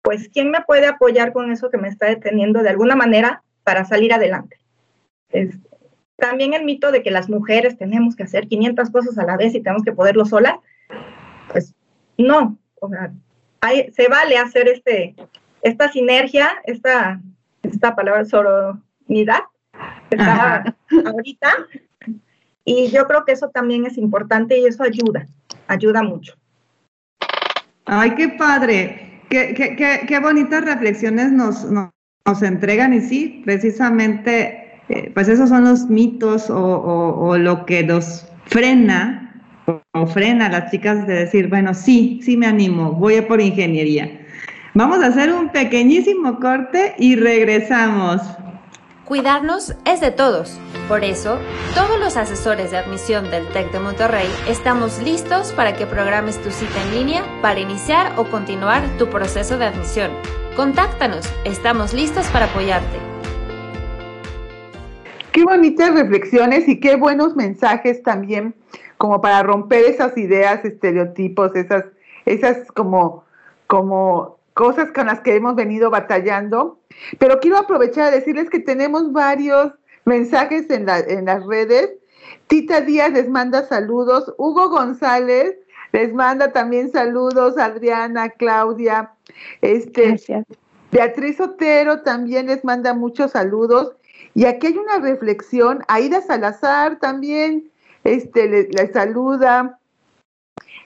pues ¿quién me puede apoyar con eso que me está deteniendo de alguna manera para salir adelante? también el mito de que las mujeres tenemos que hacer 500 cosas a la vez y tenemos que poderlo solas, pues no, o sea, se vale hacer este, esta sinergia, esta, esta palabra soronidad, está ahorita. Y yo creo que eso también es importante y eso ayuda, ayuda mucho. Ay, qué padre, qué, bonitas reflexiones nos, nos, entregan y sí, precisamente, eh, pues esos son los mitos o, o, o lo que nos frena o frena a las chicas de decir, bueno, sí, sí me animo, voy a por ingeniería. Vamos a hacer un pequeñísimo corte y regresamos. Cuidarnos es de todos. Por eso, todos los asesores de admisión del TEC de Monterrey estamos listos para que programes tu cita en línea para iniciar o continuar tu proceso de admisión. Contáctanos, estamos listos para apoyarte. Qué bonitas reflexiones y qué buenos mensajes también como para romper esas ideas, estereotipos, esas, esas como, como cosas con las que hemos venido batallando. Pero quiero aprovechar a decirles que tenemos varios mensajes en, en las redes. Tita Díaz les manda saludos. Hugo González les manda también saludos. Adriana, Claudia. Este, Beatriz Otero también les manda muchos saludos. Y aquí hay una reflexión. Aida Salazar también este, le, saluda.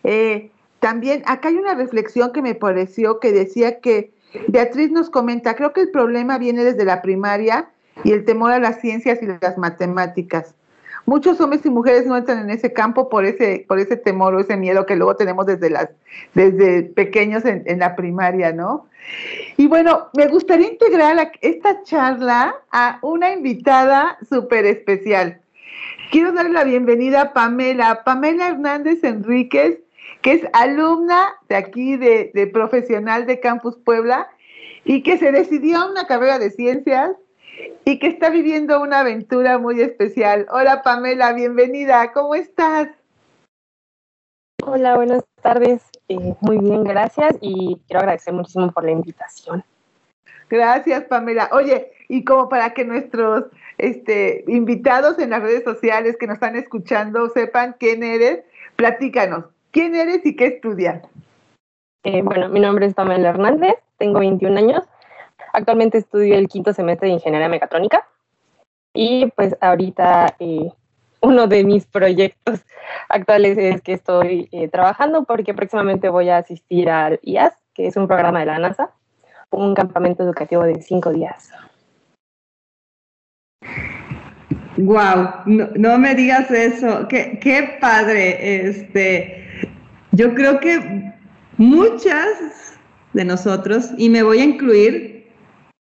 Eh, también acá hay una reflexión que me pareció que decía que Beatriz nos comenta, creo que el problema viene desde la primaria y el temor a las ciencias y las matemáticas. Muchos hombres y mujeres no entran en ese campo por ese, por ese temor o ese miedo que luego tenemos desde, las, desde pequeños en, en la primaria, ¿no? Y bueno, me gustaría integrar esta charla a una invitada súper especial. Quiero darle la bienvenida a Pamela, Pamela Hernández Enríquez que es alumna de aquí, de, profesional de Campus Puebla, y que se decidió a una carrera de ciencias y que está viviendo una aventura muy especial. Hola Pamela, bienvenida, ¿cómo estás? Hola, buenas tardes. Eh, muy bien, gracias y quiero agradecer muchísimo por la invitación. Gracias, Pamela. Oye, y como para que nuestros este, invitados en las redes sociales que nos están escuchando sepan quién eres, platícanos, ¿Quién eres y qué estudias? Eh, bueno, mi nombre es Pamela Hernández, tengo 21 años. Actualmente estudio el quinto semestre de Ingeniería Mecatrónica. Y pues ahorita eh, uno de mis proyectos actuales es que estoy eh, trabajando porque próximamente voy a asistir al IAS, que es un programa de la NASA, un campamento educativo de cinco días. Wow, no, me digas eso, qué, qué padre. Este, yo creo que muchas de nosotros, y me voy a incluir,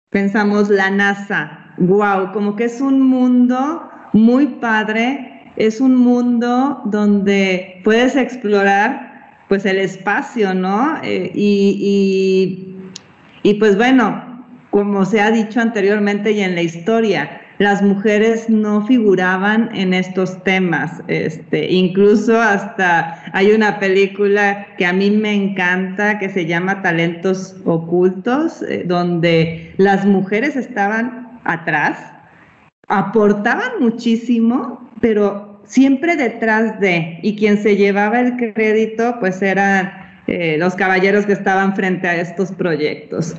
pensamos la NASA, wow, como que es un mundo muy padre, es un mundo donde puedes explorar pues el espacio, ¿no? Eh, y, y pues bueno, como se ha dicho anteriormente y en la historia, las mujeres no figuraban en estos temas. Este, incluso hasta hay una película que a mí me encanta que se llama Talentos Ocultos, eh, donde las mujeres estaban atrás, aportaban muchísimo, pero siempre detrás de, y quien se llevaba el crédito, pues eran eh, los caballeros que estaban frente a estos proyectos.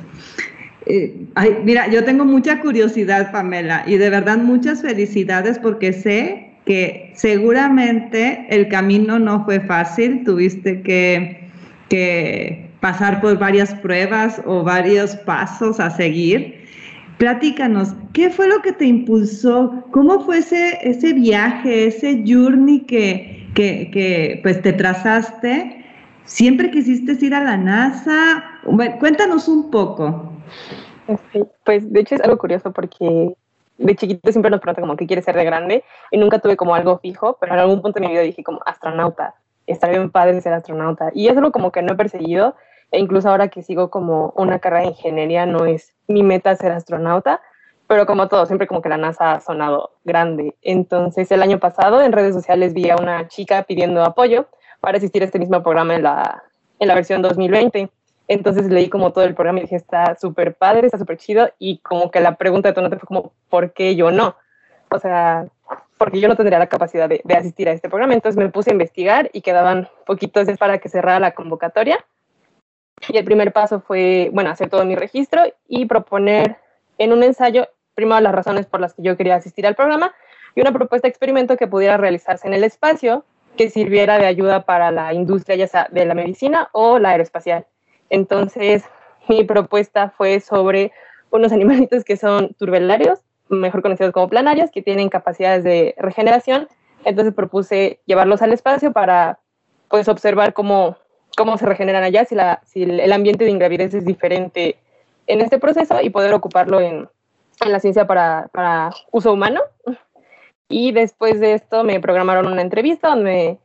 Eh, mira, yo tengo mucha curiosidad, Pamela, y de verdad muchas felicidades porque sé que seguramente el camino no fue fácil, tuviste que, que pasar por varias pruebas o varios pasos a seguir. Platícanos, ¿qué fue lo que te impulsó? ¿Cómo fue ese, ese viaje, ese journey que, que, que pues te trazaste? ¿Siempre quisiste ir a la NASA? Cuéntanos un poco. Pues de hecho es algo curioso porque de chiquito siempre nos preguntan como qué quieres ser de grande y nunca tuve como algo fijo, pero en algún punto de mi vida dije como astronauta, estaría bien padre ser astronauta. Y es algo como que no he perseguido. E incluso ahora que sigo como una carrera de ingeniería no es mi meta ser astronauta, pero como todo, siempre como que la NASA ha sonado grande. Entonces el año pasado en redes sociales vi a una chica pidiendo apoyo para asistir a este mismo programa en la, en la versión 2020 entonces leí como todo el programa y dije, está súper padre, está súper chido. Y como que la pregunta de Tonate fue como, ¿por qué yo no? O sea, porque yo no tendría la capacidad de, asistir a este programa. Entonces me puse a investigar y quedaban poquitos días para que cerrara la convocatoria. Y el primer paso fue, bueno, hacer todo mi registro y proponer en un ensayo, primero las razones por las que yo quería asistir al programa y una propuesta de experimento que pudiera realizarse en el espacio que sirviera de ayuda para la industria ya sea de la medicina o la aeroespacial. Entonces, mi propuesta fue sobre unos animalitos que son turbelarios, mejor conocidos como planarios, que tienen capacidades de regeneración. Entonces propuse llevarlos al espacio para pues, observar cómo, cómo se regeneran allá, si, el ambiente de ingravidez es diferente en este proceso y poder ocuparlo en, en la ciencia para, para, uso humano. Y después de esto me programaron una entrevista donde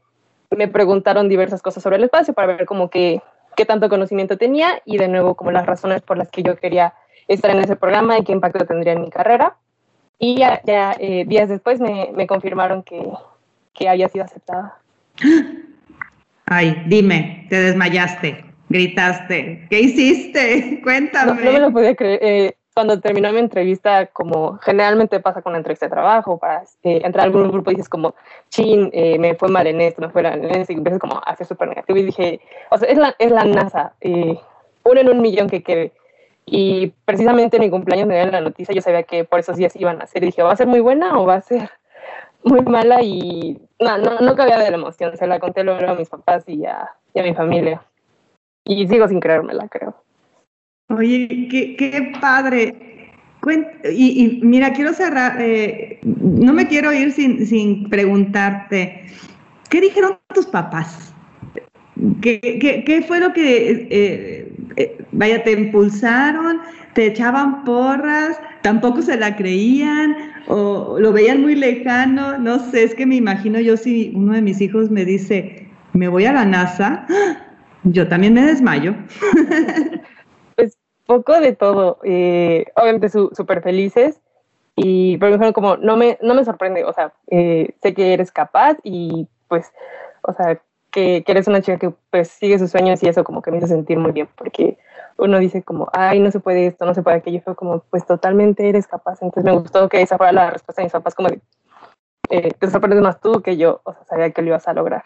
me, me preguntaron diversas cosas sobre el espacio para ver cómo que qué tanto conocimiento tenía y de nuevo como las razones por las que yo quería estar en ese programa y qué impacto tendría en mi carrera. Y ya, eh, días después me, me confirmaron que, que, había sido aceptada. Ay, dime, te desmayaste, gritaste, ¿qué hiciste? Cuéntame. No, me lo podía creer. Eh, cuando terminó mi entrevista, como generalmente pasa con una entrevista de trabajo, para eh, entrar a algún grupo dices como, chin, eh, me fue mal en esto, me fue mal en esto, y empiezas como a ser súper negativo y dije, o sea, es la, es la NASA, eh, uno en un millón que quede. Y precisamente en mi cumpleaños me dieron la noticia, yo sabía que por esos días iban a ser, y dije, ¿va a ser muy buena o va a ser muy mala? Y no, no, no cabía de la emoción, se la conté luego a mis papás y a, y a mi familia. Y sigo sin creérmela, creo. Oye, qué, padre. Y, mira, quiero cerrar, eh, no me quiero ir sin, sin, preguntarte, ¿qué dijeron tus papás? ¿Qué, qué, qué fue lo que, eh, eh, vaya, te impulsaron? ¿Te echaban porras? ¿Tampoco se la creían? ¿O lo veían muy lejano? No sé, es que me imagino yo si uno de mis hijos me dice, me voy a la NASA, yo también me desmayo. poco de todo. Eh, obviamente súper felices. Y pero me como, no me, no me sorprende, o sea, eh, sé que eres capaz y pues, o sea, que, que, eres una chica que pues sigue sus sueños y eso como que me hizo sentir muy bien, porque uno dice como, ay, no se puede esto, no se puede aquello, fue como, pues totalmente eres capaz. Entonces me gustó que esa fuera la respuesta de mis papás, como de, eh, te sorprendes más tú que yo, o sea, sabía que lo ibas a lograr.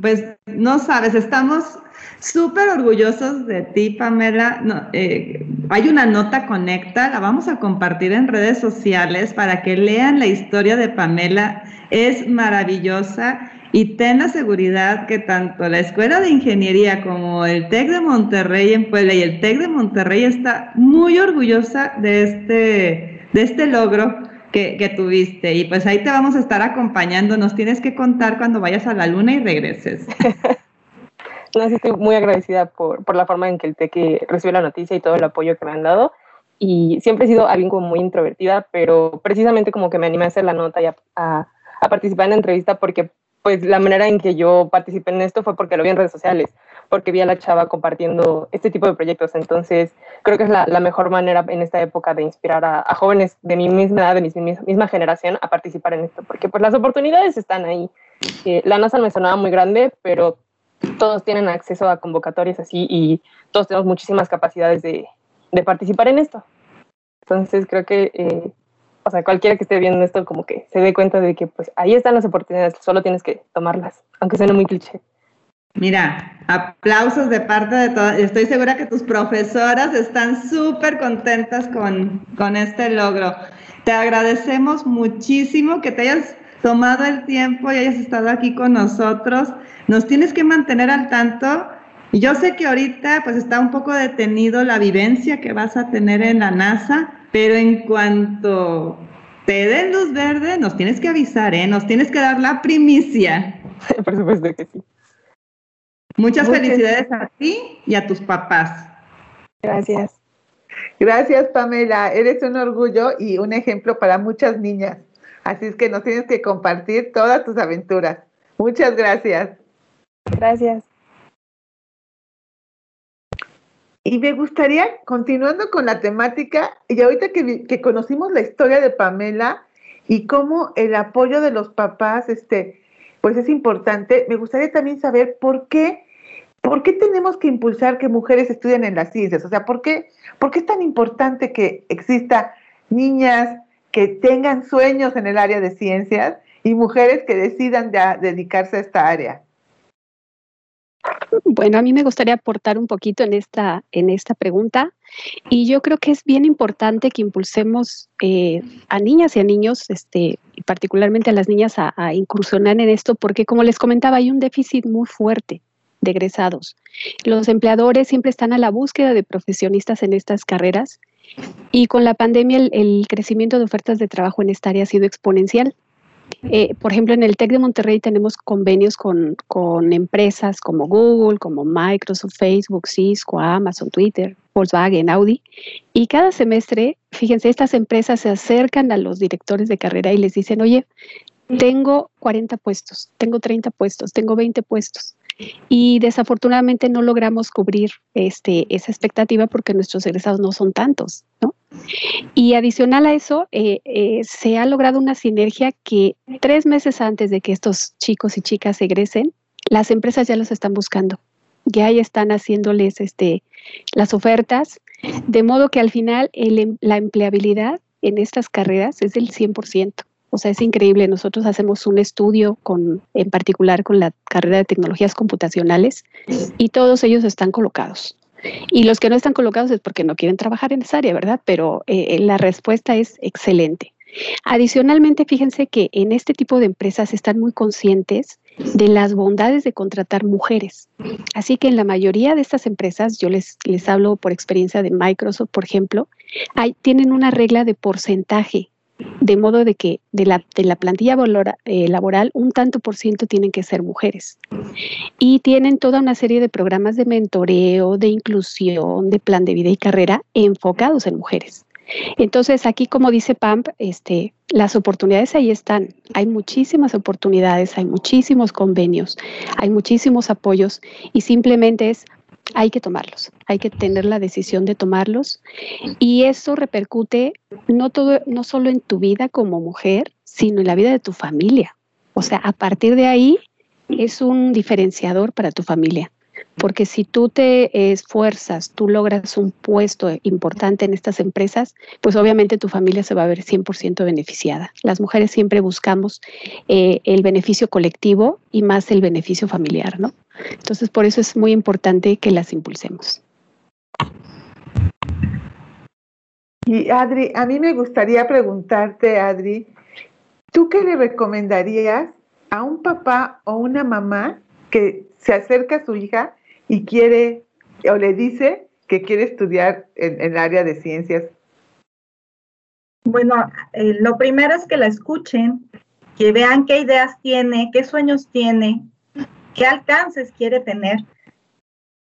Pues no sabes, estamos súper orgullosos de ti, Pamela. Eh, hay una nota conecta, la vamos a compartir en redes sociales para que lean la historia de Pamela. Es maravillosa y ten la seguridad que tanto la Escuela de Ingeniería como el TEC de Monterrey en Puebla y el TEC de Monterrey está muy orgullosa de este, de este logro que, tuviste. Y pues ahí te vamos a estar acompañando. Nos tienes que contar cuando vayas a la luna y regreses. No, sí, estoy muy agradecida por, por la forma en que el TEC recibió la noticia y todo el apoyo que me han dado. Y siempre he sido alguien como muy introvertida, pero precisamente como que me animé a hacer la nota y a, a, a participar en la entrevista porque pues la manera en que yo participé en esto fue porque lo vi en redes sociales, porque vi a la chava compartiendo este tipo de proyectos. Entonces, creo que es la, la mejor manera en esta época de inspirar a, a, jóvenes de mi misma edad, de mi misma generación, a participar en esto, porque pues las oportunidades están ahí. Eh, la NASA me sonaba muy grande, pero todos tienen acceso a convocatorias así y todos tenemos muchísimas capacidades de, de participar en esto. Entonces, creo que eh, o sea, cualquiera que esté viendo esto como que se dé cuenta de que pues ahí están las oportunidades, solo tienes que tomarlas, aunque suene muy cliché. Mira, aplausos de parte de todas. Estoy segura que tus profesoras están súper contentas con, con este logro. Te agradecemos muchísimo que te hayas tomado el tiempo y hayas estado aquí con nosotros. Nos tienes que mantener al tanto. Y yo sé que ahorita pues está un poco detenido la vivencia que vas a tener en la NASA, pero en cuanto te den luz verde, nos tienes que avisar, ¿eh? Nos tienes que dar la primicia. Por supuesto que sí. Muchas, Muchas felicidades a ti y a tus papás. Gracias. Gracias, Pamela. Eres un orgullo y un ejemplo para muchas niñas. Así es que nos tienes que compartir todas tus aventuras. Muchas gracias. Gracias. Y me gustaría, continuando con la temática, y ahorita que, que, conocimos la historia de Pamela y cómo el apoyo de los papás, este, pues es importante, me gustaría también saber por qué, por qué tenemos que impulsar que mujeres estudien en las ciencias. O sea, ¿por qué, por qué es tan importante que exista niñas que tengan sueños en el área de ciencias y mujeres que decidan ya dedicarse a esta área? Bueno, a mí me gustaría aportar un poquito en esta, en esta pregunta y yo creo que es bien importante que impulsemos eh, a niñas y a niños, este, particularmente a las niñas, a, a, incursionar en esto porque, como les comentaba, hay un déficit muy fuerte de egresados. Los empleadores siempre están a la búsqueda de profesionistas en estas carreras y con la pandemia el, el crecimiento de ofertas de trabajo en esta área ha sido exponencial. Eh, por ejemplo, en el TEC de Monterrey tenemos convenios con, con, empresas como Google, como Microsoft, Facebook, Cisco, Amazon, Twitter, Volkswagen, Audi. Y cada semestre, fíjense, estas empresas se acercan a los directores de carrera y les dicen, oye, tengo 40 puestos, tengo 30 puestos, tengo 20 puestos. Y desafortunadamente no logramos cubrir este, esa expectativa porque nuestros egresados no son tantos, ¿no? Y adicional a eso, eh, eh, se ha logrado una sinergia que tres meses antes de que estos chicos y chicas egresen, las empresas ya los están buscando. Ya están haciéndoles este, las ofertas, de modo que al final el, la empleabilidad en estas carreras es del 100%. O sea, es increíble. Nosotros hacemos un estudio con, en particular con la carrera de tecnologías computacionales y todos ellos están colocados. Y los que no están colocados es porque no quieren trabajar en esa área, ¿verdad? Pero eh, la respuesta es excelente. Adicionalmente, fíjense que en este tipo de empresas están muy conscientes de las bondades de contratar mujeres. Así que en la mayoría de estas empresas, yo les, les hablo por experiencia de Microsoft, por ejemplo, tienen una regla de porcentaje de modo de que de la, de la plantilla eh, laboral un tanto por ciento tienen que ser mujeres. Y tienen toda una serie de programas de mentoreo, de inclusión, de plan de vida y carrera enfocados en mujeres. Entonces, aquí, como dice Pamp, este, las oportunidades ahí están. Hay muchísimas oportunidades, hay muchísimos convenios, hay muchísimos apoyos y simplemente es hay que tomarlos, hay que tener la decisión de tomarlos y eso repercute no todo no solo en tu vida como mujer, sino en la vida de tu familia. O sea, a partir de ahí es un diferenciador para tu familia. Porque si tú te esfuerzas, tú logras un puesto importante en estas empresas, pues obviamente tu familia se va a ver 100% beneficiada. Las mujeres siempre buscamos eh, el beneficio colectivo y más el beneficio familiar, ¿no? Entonces, por eso es muy importante que las impulsemos. Y Adri, a mí me gustaría preguntarte, Adri, ¿tú qué le recomendarías a un papá o una mamá que se acerca a su hija y quiere o le dice que quiere estudiar en, en el área de ciencias? Bueno, eh, lo primero es que la escuchen, que vean qué ideas tiene, qué sueños tiene, qué alcances quiere tener.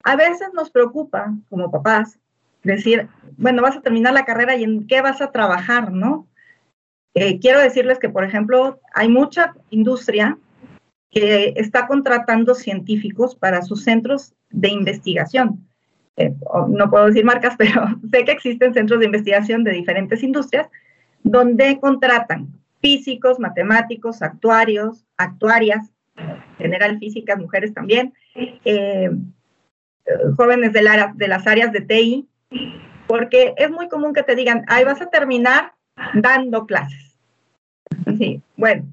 a veces nos preocupa como papás decir, bueno, vas a terminar la carrera y en qué vas a trabajar, ¿no? Eh, quiero decirles que, por ejemplo, hay mucha industria que está contratando científicos para sus centros de investigación. Eh, no puedo decir marcas, pero sé que existen centros de investigación de diferentes industrias donde contratan físicos, matemáticos, actuarios, actuarias, general físicas, mujeres también, eh, jóvenes de, de las áreas de TI, porque es muy común que te digan, ahí vas a terminar dando clases. Sí, bueno,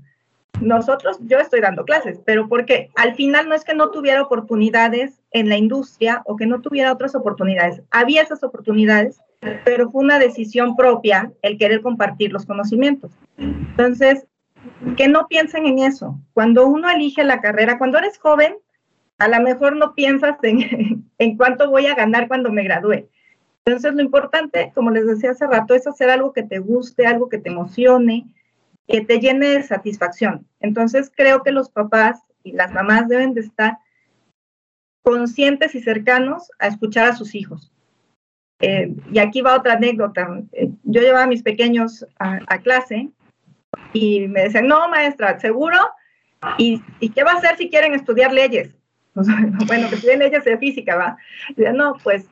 nosotros, yo estoy dando clases, pero porque al final no es que no tuviera oportunidades en la industria o que no tuviera otras oportunidades. Había esas oportunidades, pero fue una decisión propia el querer compartir los conocimientos. Entonces, que no piensen en eso. Cuando uno elige la carrera, cuando eres joven, a lo mejor no piensas en, en cuánto voy a ganar cuando me gradúe. Entonces, lo importante, como les decía hace rato, es hacer algo que te guste, algo que te emocione, que te llene de satisfacción. Entonces, creo que los papás y las mamás deben de estar conscientes y cercanos a escuchar a sus hijos. Eh, y aquí va otra anécdota. Eh, yo llevaba a mis pequeños a, clase y me decían, no, maestra, seguro. ¿Y, qué va a hacer si quieren estudiar leyes? bueno, que estudien leyes de física, ¿va? Y no, pues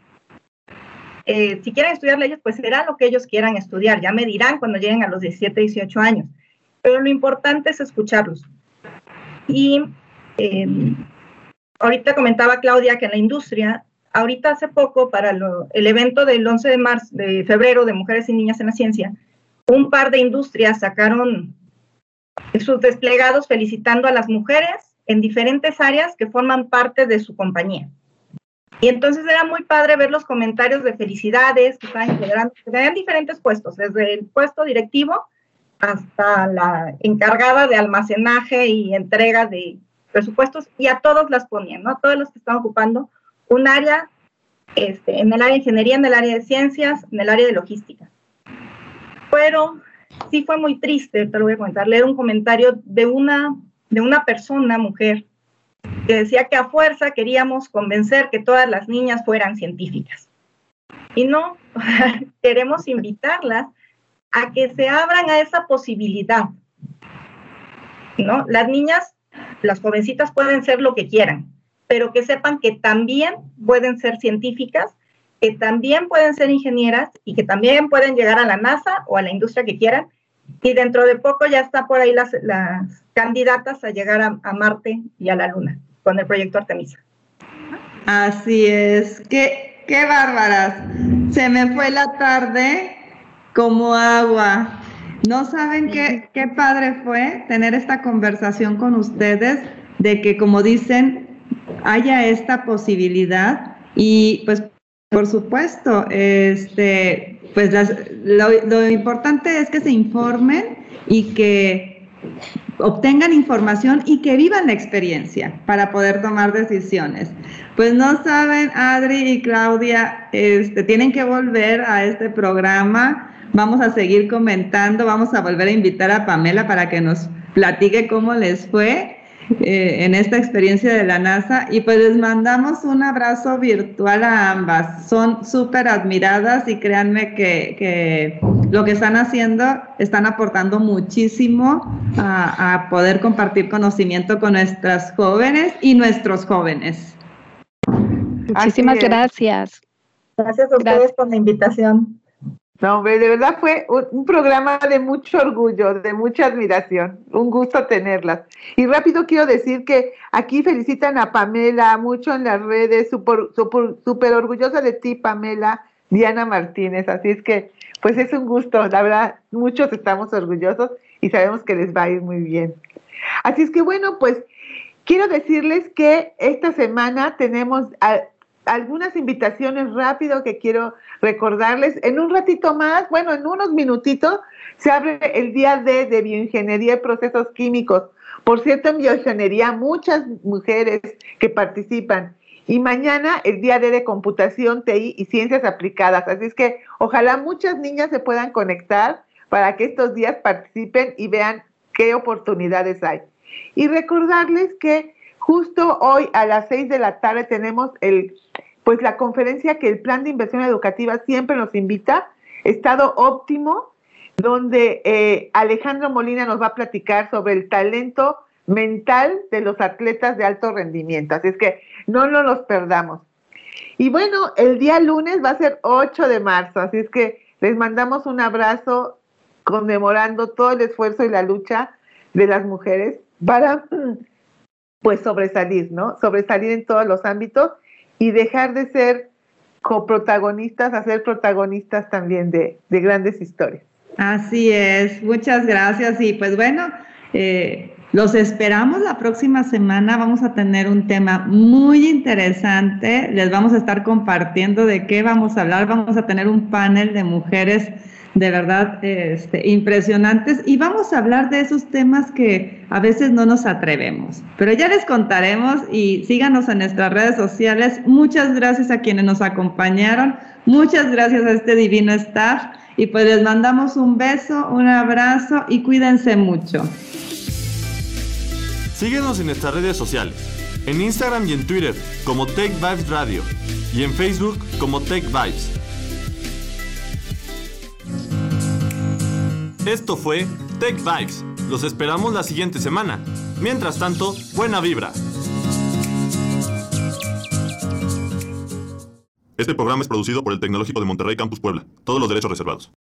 eh, si quieren estudiar leyes, pues será lo que ellos quieran estudiar. Ya me dirán cuando lleguen a los 17, 18 años. Pero lo importante es escucharlos. Y em, ahorita comentaba Claudia que en la industria, ahorita hace poco, para el evento del 11 de, marzo, de febrero de Mujeres y Niñas en la Ciencia, un par de industrias sacaron sus desplegados felicitando a las mujeres en diferentes áreas que forman parte de su compañía. Y entonces era muy padre ver los comentarios de felicidades que estaban integrando, que tenían diferentes puestos, desde el puesto directivo hasta la encargada de almacenaje y entrega de presupuestos, y a todos las ponían, ¿no? A todos los que estaban ocupando un área, este, en el área de ingeniería, en el área de ciencias, en el área de logística. Pero sí fue muy triste, te lo voy a comentar, leer un comentario de una, de una persona, mujer, que decía que a fuerza queríamos convencer que todas las niñas fueran científicas. Y no, queremos invitarlas a que se abran a esa posibilidad. ¿No? Las niñas, las jovencitas pueden ser lo que quieran, pero que sepan que también pueden ser científicas, que también pueden ser ingenieras y que también pueden llegar a la NASA o a la industria que quieran. Y dentro de poco ya están por ahí las, las candidatas a llegar a, a Marte y a la Luna con el proyecto Artemisa. Así es, qué, qué bárbaras. Se me fue la tarde como agua. No saben qué, qué padre fue tener esta conversación con ustedes de que, como dicen, haya esta posibilidad y pues por supuesto, este, pues lo, lo, importante es que se informen y que obtengan información y que vivan la experiencia para poder tomar decisiones. Pues no saben, Adri y Claudia, este, tienen que volver a este programa. Vamos a seguir comentando, vamos a volver a invitar a Pamela para que nos platique cómo les fue eh, en esta experiencia de la NASA y pues les mandamos un abrazo virtual a ambas. Son súper admiradas y créanme que, lo que están haciendo están aportando muchísimo a, poder compartir conocimiento con nuestras jóvenes y nuestros jóvenes. Muchísimas gracias. Gracias a ustedes por la invitación. No, hombre, de verdad fue un, programa de mucho orgullo, de mucha admiración. Un gusto tenerlas. Y rápido quiero decir que aquí felicitan a Pamela mucho en las redes, súper super, orgullosa de ti, Pamela, Diana Martínez. Así es que, pues es un gusto, la verdad, muchos estamos orgullosos y sabemos que les va a ir muy bien. Así es que, bueno, pues quiero decirles que esta semana tenemos algunas invitaciones rápido que quiero recordarles. En un ratito más, bueno, en unos minutitos, se abre el día D de bioingeniería y procesos químicos. Por cierto, en bioingeniería muchas mujeres que participan. Y mañana el día D de computación, TI y ciencias aplicadas. Así es que ojalá muchas niñas se puedan conectar para que estos días participen y vean qué oportunidades hay. Y recordarles que justo hoy a las seis de la tarde tenemos el pues la conferencia que el Plan de Inversión Educativa siempre nos invita, Estado Óptimo, donde eh, Alejandro Molina nos va a platicar sobre el talento mental de los atletas de alto rendimiento. Así es que no nos los perdamos. Y bueno, el día lunes va a ser 8 de marzo, así es que les mandamos un abrazo conmemorando todo el esfuerzo y la lucha de las mujeres para pues sobresalir, ¿no? Sobresalir en todos los ámbitos y dejar de ser coprotagonistas a ser protagonistas también de, de grandes historias. Así es, muchas gracias y pues bueno, eh, los esperamos la próxima semana. Vamos a tener un tema muy interesante. Les vamos a estar compartiendo de qué vamos a hablar. Vamos a tener un panel de mujeres de verdad este, impresionantes y vamos a hablar de esos temas que a veces no nos atrevemos. Pero ya les contaremos y síganos en nuestras redes sociales. Muchas gracias a quienes nos acompañaron. Muchas gracias a este divino staff. Y pues les mandamos un beso, un abrazo y cuídense mucho. Síguenos en nuestras redes sociales, en Instagram y en Twitter como Tech Vibes Radio y en Facebook como Tech Vibes. Esto fue Tech Vibes. Los esperamos la siguiente semana. Mientras tanto, buena vibra. Este programa es producido por el Tecnológico de Monterrey Campus Puebla. Todos los derechos reservados.